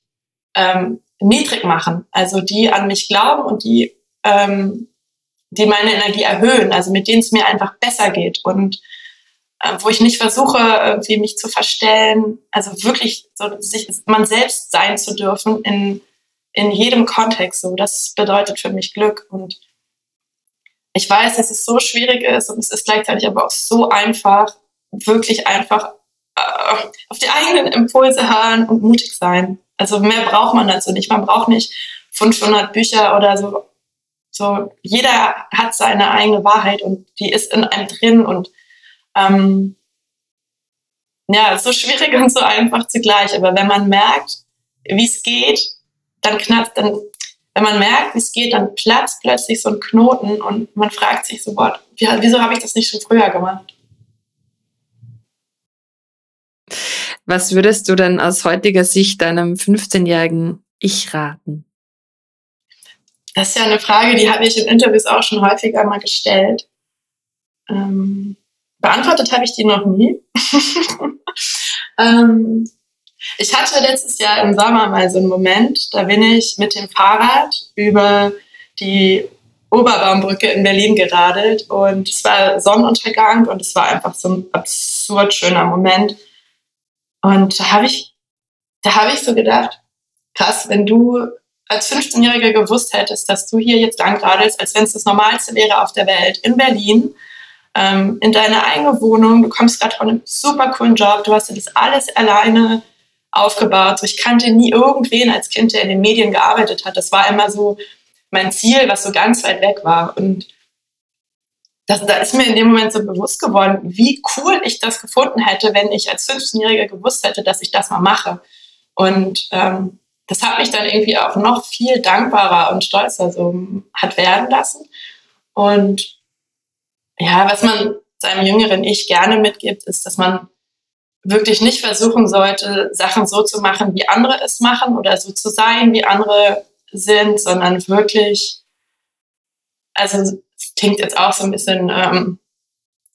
ähm, niedrig machen, also die an mich glauben und die, ähm, die meine Energie erhöhen, also mit denen es mir einfach besser geht. Und äh, wo ich nicht versuche, irgendwie mich zu verstellen, also wirklich so sich, man selbst sein zu dürfen in, in jedem Kontext. So, das bedeutet für mich Glück. Und ich weiß, dass es so schwierig ist und es ist gleichzeitig aber auch so einfach, wirklich einfach äh, auf die eigenen Impulse hören und mutig sein. Also mehr braucht man dazu nicht. Man braucht nicht 500 Bücher oder so So, jeder hat seine eigene Wahrheit und die ist in einem drin und ähm, ja, so schwierig und so einfach zugleich. Aber wenn man merkt, wie es geht, dann knallt, dann, wenn man merkt, wie es geht, dann platzt plötzlich so ein Knoten und man fragt sich so, boah, wieso habe ich das nicht schon früher gemacht? Was würdest du denn aus heutiger Sicht deinem 15-jährigen Ich raten? Das ist ja eine Frage, die habe ich in Interviews auch schon häufiger mal gestellt. Ähm, beantwortet habe ich die noch nie. ähm, ich hatte letztes Jahr im Sommer mal so einen Moment, da bin ich mit dem Fahrrad über die Oberbaumbrücke in Berlin geradelt und es war Sonnenuntergang und es war einfach so ein absurd schöner Moment. Und da habe ich, da habe ich so gedacht, krass, wenn du als 15-Jähriger gewusst hättest, dass du hier jetzt lang radelst, als wenn es das Normalste wäre auf der Welt, in Berlin, ähm, in deine eigene Wohnung, du kommst gerade von einem super coolen Job, du hast dir das alles alleine aufgebaut. So, ich kannte nie irgendwen als Kind, der in den Medien gearbeitet hat. Das war immer so mein Ziel, was so ganz weit weg war. Und das, da ist mir in dem Moment so bewusst geworden, wie cool ich das gefunden hätte, wenn ich als 15-Jähriger gewusst hätte, dass ich das mal mache. Und ähm, das hat mich dann irgendwie auch noch viel dankbarer und stolzer so hat werden lassen. Und ja, was man seinem jüngeren Ich gerne mitgibt, ist, dass man wirklich nicht versuchen sollte, Sachen so zu machen, wie andere es machen oder so zu sein, wie andere sind, sondern wirklich, also es klingt jetzt auch so ein bisschen, ähm,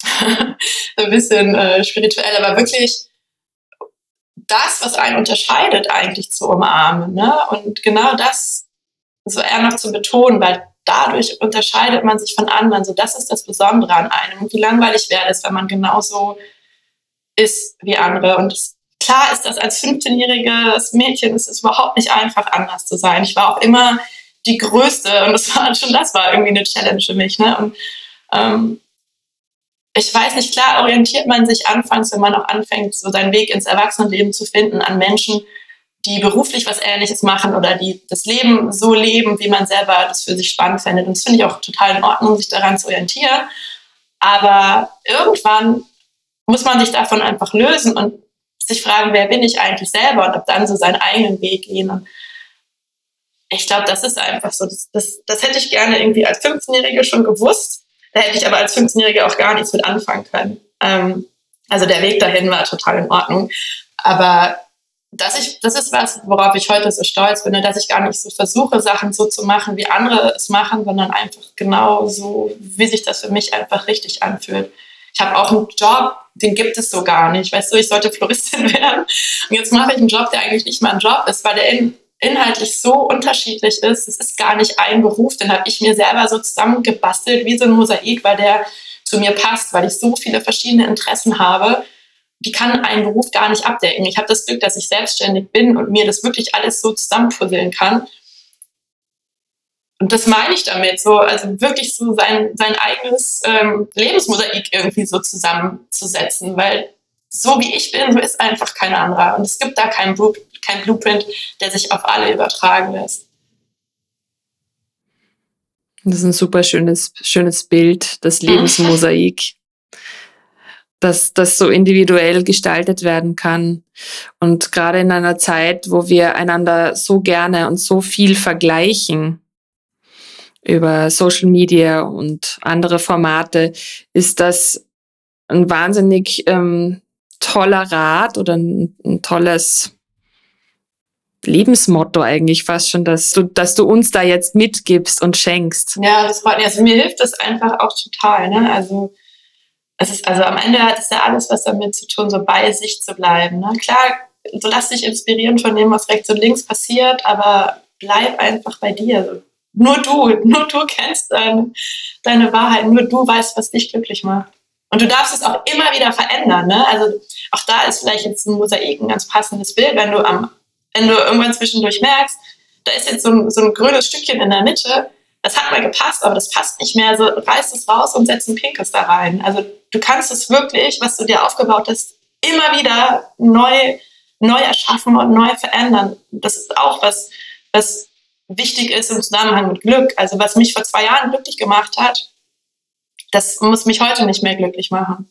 ein bisschen äh, spirituell, aber wirklich das, was einen unterscheidet, eigentlich zu umarmen. Ne? Und genau das so eher noch zu betonen, weil dadurch unterscheidet man sich von anderen. So, das ist das Besondere an einem. Und wie langweilig wäre es, wenn man genauso ist wie andere. Und es, klar ist das als 15-jähriges Mädchen, es ist überhaupt nicht einfach, anders zu sein. Ich war auch immer die Größte und das war schon das war irgendwie eine Challenge für mich. Ne? Und ähm, ich weiß nicht, klar orientiert man sich anfangs, wenn man auch anfängt, so seinen Weg ins Erwachsenenleben zu finden, an Menschen, die beruflich was Ähnliches machen oder die das Leben so leben, wie man selber das für sich spannend findet. Und das finde ich auch total in Ordnung, sich daran zu orientieren. Aber irgendwann muss man sich davon einfach lösen und sich fragen, wer bin ich eigentlich selber und ob dann so seinen eigenen Weg gehen. Und ich glaube, das ist einfach so. Das, das, das hätte ich gerne irgendwie als 15-Jährige schon gewusst. Da hätte ich aber als 15-Jährige auch gar nichts mit anfangen können. Ähm, also der Weg dahin war total in Ordnung. Aber dass ich, das ist was, worauf ich heute so stolz bin, ne, dass ich gar nicht so versuche, Sachen so zu machen, wie andere es machen, sondern einfach genau so, wie sich das für mich einfach richtig anfühlt. Ich habe auch einen Job, den gibt es so gar nicht. Weißt du, ich sollte Floristin werden. Und jetzt mache ich einen Job, der eigentlich nicht mal ein Job ist, weil der in, inhaltlich so unterschiedlich ist. Es ist gar nicht ein Beruf, den habe ich mir selber so zusammengebastelt, wie so ein Mosaik, weil der zu mir passt, weil ich so viele verschiedene Interessen habe. Die kann ein Beruf gar nicht abdecken. Ich habe das Glück, dass ich selbstständig bin und mir das wirklich alles so zusammenpuzzeln kann. Und das meine ich damit, so, also wirklich so sein, sein eigenes ähm, Lebensmosaik irgendwie so zusammenzusetzen, weil so wie ich bin, so ist einfach kein anderer. Und es gibt da keinen kein Blueprint, der sich auf alle übertragen lässt. Das ist ein super schönes, schönes Bild, das Lebensmosaik, dass das so individuell gestaltet werden kann. Und gerade in einer Zeit, wo wir einander so gerne und so viel vergleichen, über Social Media und andere Formate, ist das ein wahnsinnig ähm, toller Rat oder ein, ein tolles Lebensmotto eigentlich fast schon, dass du, dass du uns da jetzt mitgibst und schenkst. Ja, das freut mich. Also mir hilft das einfach auch total. Ne? Also es ist, also am Ende hat es ja alles was damit zu tun, so bei sich zu bleiben. Ne? Klar, so lass dich inspirieren von dem, was rechts und links passiert, aber bleib einfach bei dir. Also nur du, nur du kennst deine, deine Wahrheit, nur du weißt, was dich glücklich macht. Und du darfst es auch immer wieder verändern. Ne? Also auch da ist vielleicht jetzt ein Mosaik ein ganz passendes Bild, wenn du am, wenn du irgendwann zwischendurch merkst, da ist jetzt so ein, so ein grünes Stückchen in der Mitte, das hat mal gepasst, aber das passt nicht mehr. Also reiß es raus und setz ein pinkes da rein. Also du kannst es wirklich, was du dir aufgebaut hast, immer wieder neu, neu erschaffen und neu verändern. Das ist auch was, was wichtig ist im Zusammenhang mit Glück. Also was mich vor zwei Jahren glücklich gemacht hat, das muss mich heute nicht mehr glücklich machen.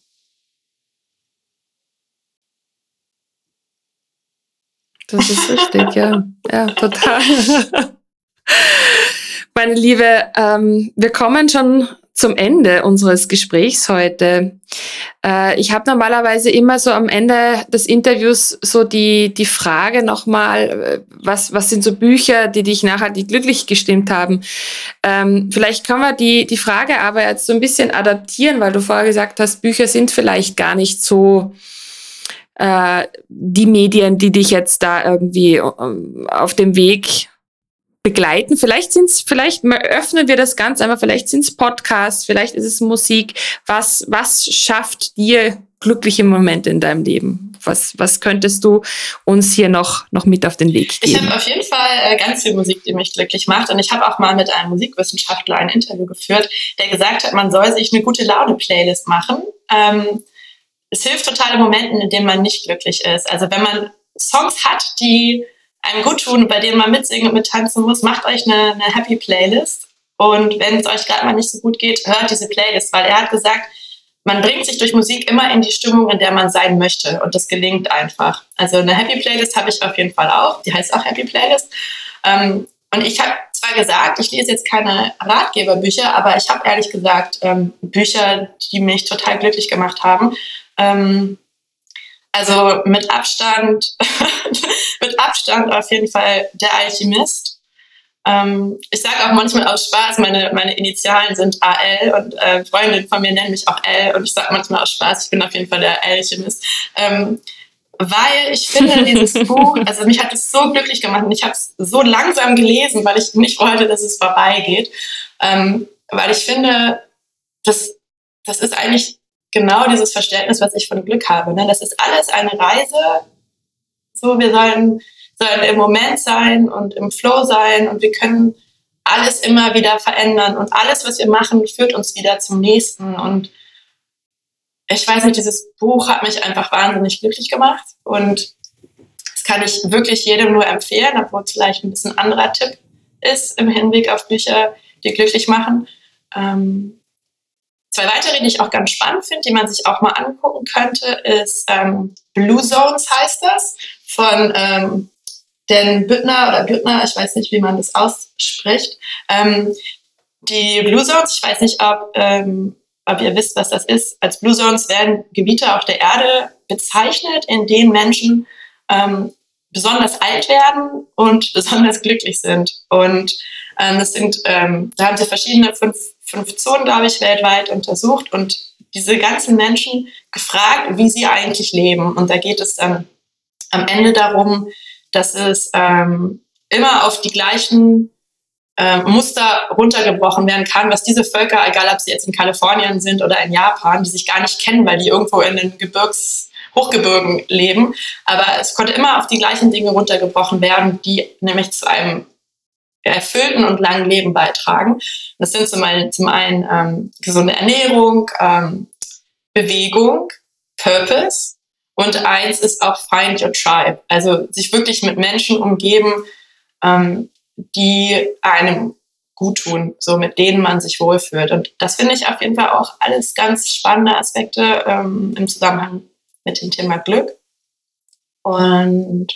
Das ist richtig, ja. Ja, total. Meine Liebe, ähm, wir kommen schon zum Ende unseres Gesprächs heute. Äh, ich habe normalerweise immer so am Ende des Interviews so die, die Frage nochmal, äh, was, was sind so Bücher, die dich nachhaltig glücklich gestimmt haben? Ähm, vielleicht können wir die, die Frage aber jetzt so ein bisschen adaptieren, weil du vorher gesagt hast, Bücher sind vielleicht gar nicht so äh, die Medien, die dich jetzt da irgendwie auf dem Weg begleiten. Vielleicht sind's, vielleicht öffnen wir das ganz einfach, vielleicht sind's Podcasts, vielleicht ist es Musik. Was, was schafft dir glückliche Momente in deinem Leben? Was, was könntest du uns hier noch, noch mit auf den Weg geben? Ich habe auf jeden Fall äh, ganz viel Musik, die mich glücklich macht. Und ich habe auch mal mit einem Musikwissenschaftler ein Interview geführt, der gesagt hat, man soll sich eine gute Laune-Playlist machen. Ähm, es hilft total in Momenten, in denen man nicht glücklich ist. Also wenn man Songs hat, die einem gut tun, bei denen man mitsingen und mittanzen muss, macht euch eine, eine Happy Playlist. Und wenn es euch gerade mal nicht so gut geht, hört diese Playlist, weil er hat gesagt, man bringt sich durch Musik immer in die Stimmung, in der man sein möchte. Und das gelingt einfach. Also eine Happy Playlist habe ich auf jeden Fall auch. Die heißt auch Happy Playlist. Ähm, und ich habe zwar gesagt, ich lese jetzt keine Ratgeberbücher, aber ich habe ehrlich gesagt ähm, Bücher, die mich total glücklich gemacht haben. Ähm, also mit Abstand, mit Abstand auf jeden Fall der Alchemist. Ähm, ich sage auch manchmal aus Spaß, meine, meine Initialen sind AL und äh, Freundinnen von mir nennen mich auch L und ich sage manchmal aus Spaß, ich bin auf jeden Fall der Alchemist. Ähm, weil ich finde, dieses Buch, also mich hat es so glücklich gemacht und ich habe es so langsam gelesen, weil ich nicht wollte, dass es vorbeigeht. Ähm, weil ich finde, das, das ist eigentlich genau dieses Verständnis, was ich von Glück habe. Ne? Das ist alles eine Reise. So, wir sollen, sollen im Moment sein und im Flow sein und wir können alles immer wieder verändern und alles, was wir machen, führt uns wieder zum nächsten. Und ich weiß nicht, dieses Buch hat mich einfach wahnsinnig glücklich gemacht und das kann ich wirklich jedem nur empfehlen, obwohl es vielleicht ein bisschen anderer Tipp ist im Hinblick auf Bücher, die glücklich machen. Ähm, Zwei weitere, die ich auch ganz spannend finde, die man sich auch mal angucken könnte, ist ähm, Blue Zones heißt das, von ähm, Dan Büttner oder Büttner, ich weiß nicht, wie man das ausspricht. Ähm, die Blue Zones, ich weiß nicht, ob, ähm, ob ihr wisst, was das ist. Als Blue Zones werden Gebiete auf der Erde bezeichnet, in denen Menschen ähm, besonders alt werden und besonders glücklich sind. Und ähm, das sind, ähm, da haben sie verschiedene fünf fünf Zonen, glaube ich, weltweit untersucht und diese ganzen Menschen gefragt, wie sie eigentlich leben. Und da geht es dann am Ende darum, dass es ähm, immer auf die gleichen äh, Muster runtergebrochen werden kann, was diese Völker, egal ob sie jetzt in Kalifornien sind oder in Japan, die sich gar nicht kennen, weil die irgendwo in den Gebirgs Hochgebirgen leben. Aber es konnte immer auf die gleichen Dinge runtergebrochen werden, die nämlich zu einem erfüllten und langen Leben beitragen. Das sind zum einen, zum einen ähm, gesunde Ernährung, ähm, Bewegung, Purpose und eins ist auch Find Your Tribe, also sich wirklich mit Menschen umgeben, ähm, die einem gut tun, so mit denen man sich wohlfühlt. Und das finde ich auf jeden Fall auch alles ganz spannende Aspekte ähm, im Zusammenhang mit dem Thema Glück. Und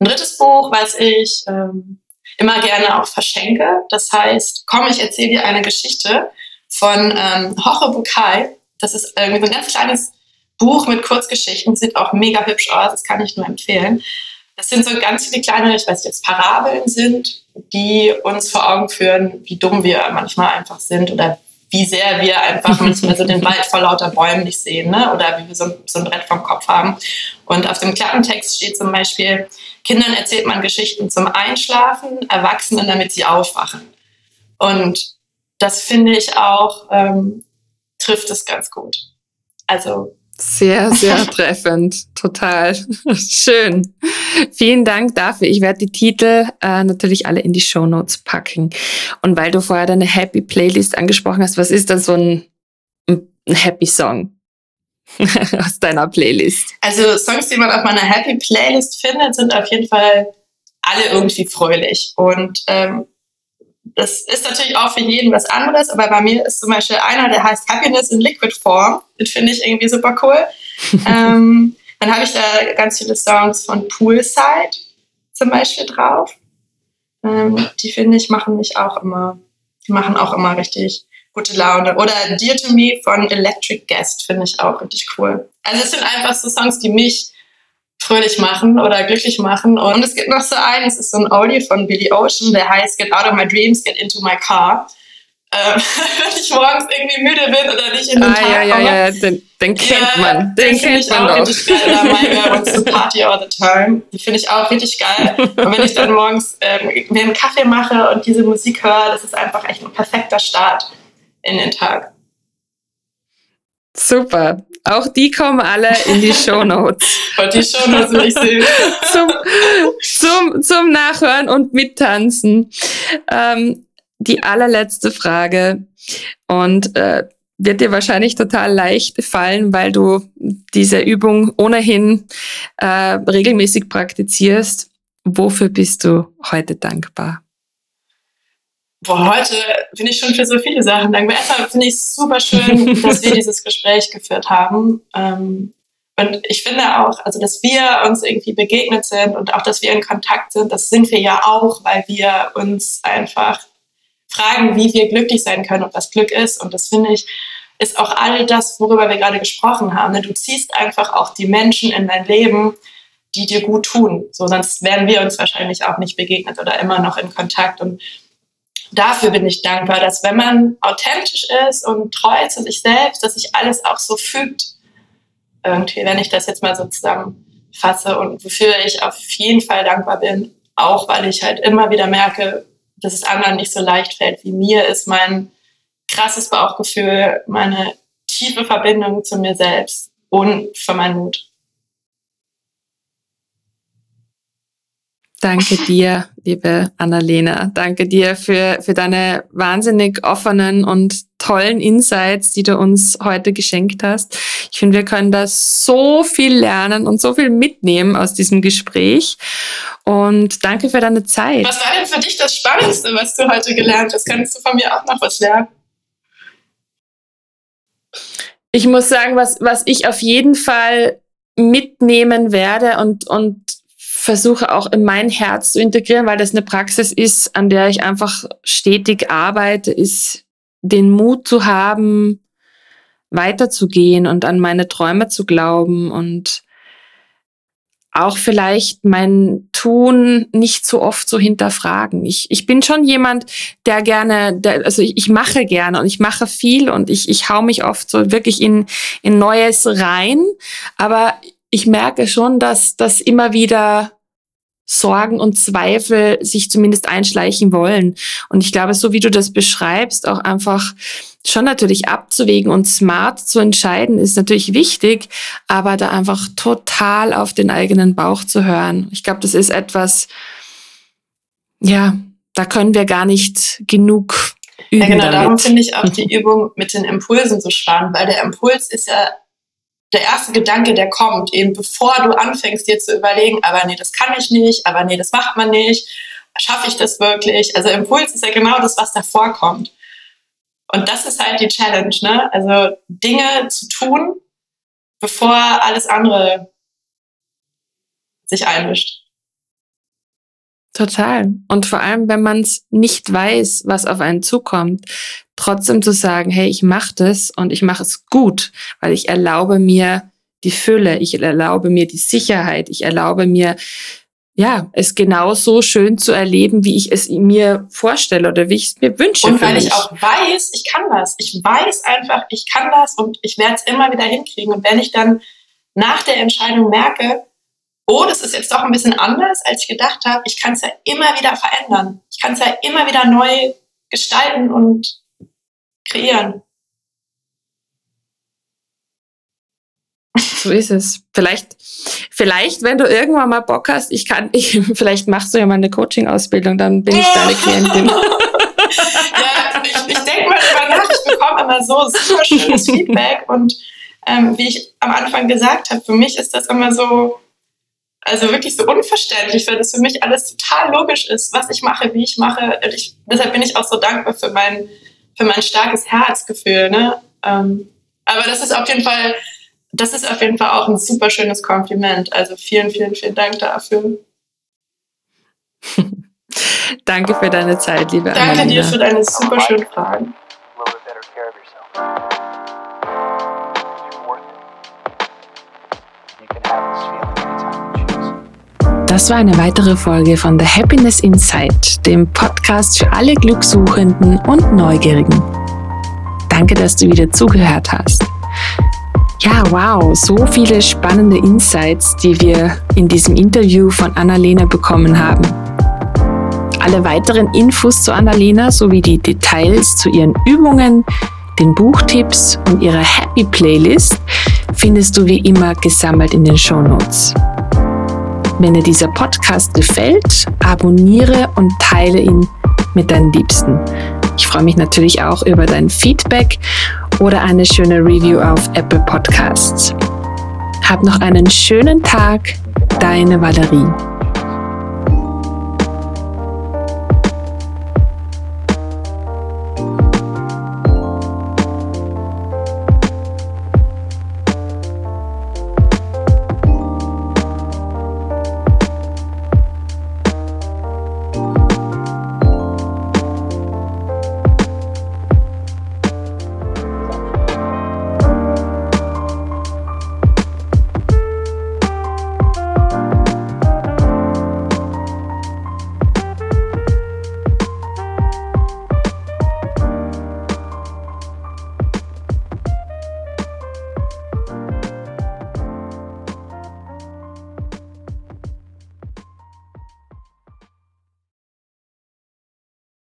ein drittes Buch, was ich ähm, immer gerne auch verschenke. Das heißt, komm, ich erzähle dir eine Geschichte von ähm, Hoche Bukai. Das ist irgendwie so ein ganz kleines Buch mit Kurzgeschichten, sieht auch mega hübsch aus, das kann ich nur empfehlen. Das sind so ganz viele kleine, ich weiß nicht, jetzt Parabeln sind, die uns vor Augen führen, wie dumm wir manchmal einfach sind oder wie sehr wir einfach manchmal so den Wald vor lauter Bäumen nicht sehen ne? oder wie wir so, so ein Brett vom Kopf haben. Und auf dem Klappentext steht zum Beispiel, Kindern erzählt man Geschichten zum Einschlafen, Erwachsenen, damit sie aufwachen. Und das finde ich auch, ähm, trifft es ganz gut. Also sehr, sehr treffend. Total schön. Vielen Dank dafür. Ich werde die Titel äh, natürlich alle in die Show Notes packen. Und weil du vorher deine Happy Playlist angesprochen hast, was ist dann so ein, ein Happy Song aus deiner Playlist? Also Songs, die man auf meiner Happy Playlist findet, sind auf jeden Fall alle irgendwie fröhlich. Und ähm, das ist natürlich auch für jeden was anderes, aber bei mir ist zum Beispiel einer, der heißt Happiness in Liquid Form. Den finde ich irgendwie super cool. ähm, dann habe ich da ganz viele Songs von Poolside zum Beispiel drauf. Ähm, die finde ich machen mich auch immer, die machen auch immer richtig gute Laune. Oder Dear to Me von Electric Guest finde ich auch richtig cool. Also es sind einfach so Songs, die mich fröhlich machen oder glücklich machen. Und es gibt noch so einen, es ist so ein Oldie von Billy Ocean, der heißt Get Out of My Dreams, Get Into My Car. Ähm, wenn ich morgens irgendwie müde bin oder nicht in den ah, Tag ja, ja, komme. Ja, den, den kennt ja, man. Den, den kennt ich man auch. richtig geil. Oder My Girl Wants to Party All the Time. Die finde ich auch richtig geil. Und wenn ich dann morgens ähm, mir einen Kaffee mache und diese Musik höre, das ist einfach echt ein perfekter Start in den Tag. Super. Auch die kommen alle in die Shownotes. und die Shownotes will ich sehen. zum, zum, zum Nachhören und Mittanzen. Ähm, die allerletzte Frage. Und äh, wird dir wahrscheinlich total leicht fallen, weil du diese Übung ohnehin äh, regelmäßig praktizierst. Wofür bist du heute dankbar? Boah, heute bin ich schon für so viele Sachen dankbar. Erstmal finde ich es super schön, dass wir dieses Gespräch geführt haben. Ähm, und ich finde auch, also dass wir uns irgendwie begegnet sind und auch, dass wir in Kontakt sind, das sind wir ja auch, weil wir uns einfach fragen, wie wir glücklich sein können und was Glück ist. Und das finde ich, ist auch all das, worüber wir gerade gesprochen haben. Du ziehst einfach auch die Menschen in dein Leben, die dir gut tun. So, sonst wären wir uns wahrscheinlich auch nicht begegnet oder immer noch in Kontakt. Und dafür bin ich dankbar, dass wenn man authentisch ist und treu zu sich selbst, dass sich alles auch so fügt. Irgendwie, wenn ich das jetzt mal so zusammenfasse und wofür ich auf jeden Fall dankbar bin, auch weil ich halt immer wieder merke, dass es anderen nicht so leicht fällt wie mir, ist mein krasses Bauchgefühl, meine tiefe Verbindung zu mir selbst und für meinen Mut. Danke dir, liebe Annalena. Danke dir für, für deine wahnsinnig offenen und tollen Insights, die du uns heute geschenkt hast. Ich finde, wir können da so viel lernen und so viel mitnehmen aus diesem Gespräch. Und danke für deine Zeit. Was war denn für dich das Spannendste, was du heute gelernt hast? Kannst du von mir auch noch was lernen? Ich muss sagen, was, was ich auf jeden Fall mitnehmen werde und, und versuche auch in mein Herz zu integrieren, weil das eine Praxis ist, an der ich einfach stetig arbeite, ist den Mut zu haben, weiterzugehen und an meine Träume zu glauben und auch vielleicht mein Tun nicht so oft so hinterfragen. Ich, ich bin schon jemand, der gerne, der, also ich, ich mache gerne und ich mache viel und ich, ich hau mich oft so wirklich in, in Neues rein. Aber ich merke schon, dass das immer wieder Sorgen und Zweifel sich zumindest einschleichen wollen. Und ich glaube, so wie du das beschreibst, auch einfach schon natürlich abzuwägen und smart zu entscheiden, ist natürlich wichtig, aber da einfach total auf den eigenen Bauch zu hören. Ich glaube, das ist etwas, ja, da können wir gar nicht genug üben. Ja, genau, damit. darum finde ich auch die Übung mit den Impulsen so spannend, weil der Impuls ist ja der erste Gedanke, der kommt, eben bevor du anfängst, dir zu überlegen, aber nee, das kann ich nicht, aber nee, das macht man nicht, schaffe ich das wirklich? Also Impuls ist ja genau das, was davor kommt. Und das ist halt die Challenge, ne? Also Dinge zu tun, bevor alles andere sich einmischt. Total. Und vor allem, wenn man es nicht weiß, was auf einen zukommt, trotzdem zu sagen, hey, ich mache das und ich mache es gut, weil ich erlaube mir die Fülle, ich erlaube mir die Sicherheit, ich erlaube mir, ja, es genauso schön zu erleben, wie ich es mir vorstelle oder wie ich es mir wünsche. Und weil ich auch weiß, ich kann das. Ich weiß einfach, ich kann das und ich werde es immer wieder hinkriegen. Und wenn ich dann nach der Entscheidung merke, oh, das ist jetzt doch ein bisschen anders, als ich gedacht habe. Ich kann es ja immer wieder verändern. Ich kann es ja immer wieder neu gestalten und kreieren. So ist es. Vielleicht, vielleicht, wenn du irgendwann mal Bock hast, ich kann, ich, vielleicht machst du ja mal eine Coaching-Ausbildung, dann bin ich deine Klientin. ja, ich, ich denke mal drüber nach, ich bekomme immer so super schönes Feedback und ähm, wie ich am Anfang gesagt habe, für mich ist das immer so, also wirklich so unverständlich, weil das für mich alles total logisch ist, was ich mache, wie ich mache. Ich, deshalb bin ich auch so dankbar für mein, für mein starkes Herzgefühl. Ne? Ähm, aber das ist auf jeden Fall, das ist auf jeden Fall auch ein super schönes Kompliment. Also vielen, vielen, vielen Dank dafür. Danke für deine Zeit, liebe Danke Annalena. dir für deine super schönen Fragen. Das war eine weitere Folge von The Happiness Insight, dem Podcast für alle Glückssuchenden und Neugierigen. Danke, dass du wieder zugehört hast. Ja, wow, so viele spannende Insights, die wir in diesem Interview von Annalena bekommen haben. Alle weiteren Infos zu Annalena sowie die Details zu ihren Übungen, den Buchtipps und ihrer Happy Playlist findest du wie immer gesammelt in den Show Notes. Wenn dir dieser Podcast gefällt, abonniere und teile ihn mit deinen Liebsten. Ich freue mich natürlich auch über dein Feedback oder eine schöne Review auf Apple Podcasts. Hab noch einen schönen Tag, deine Valerie.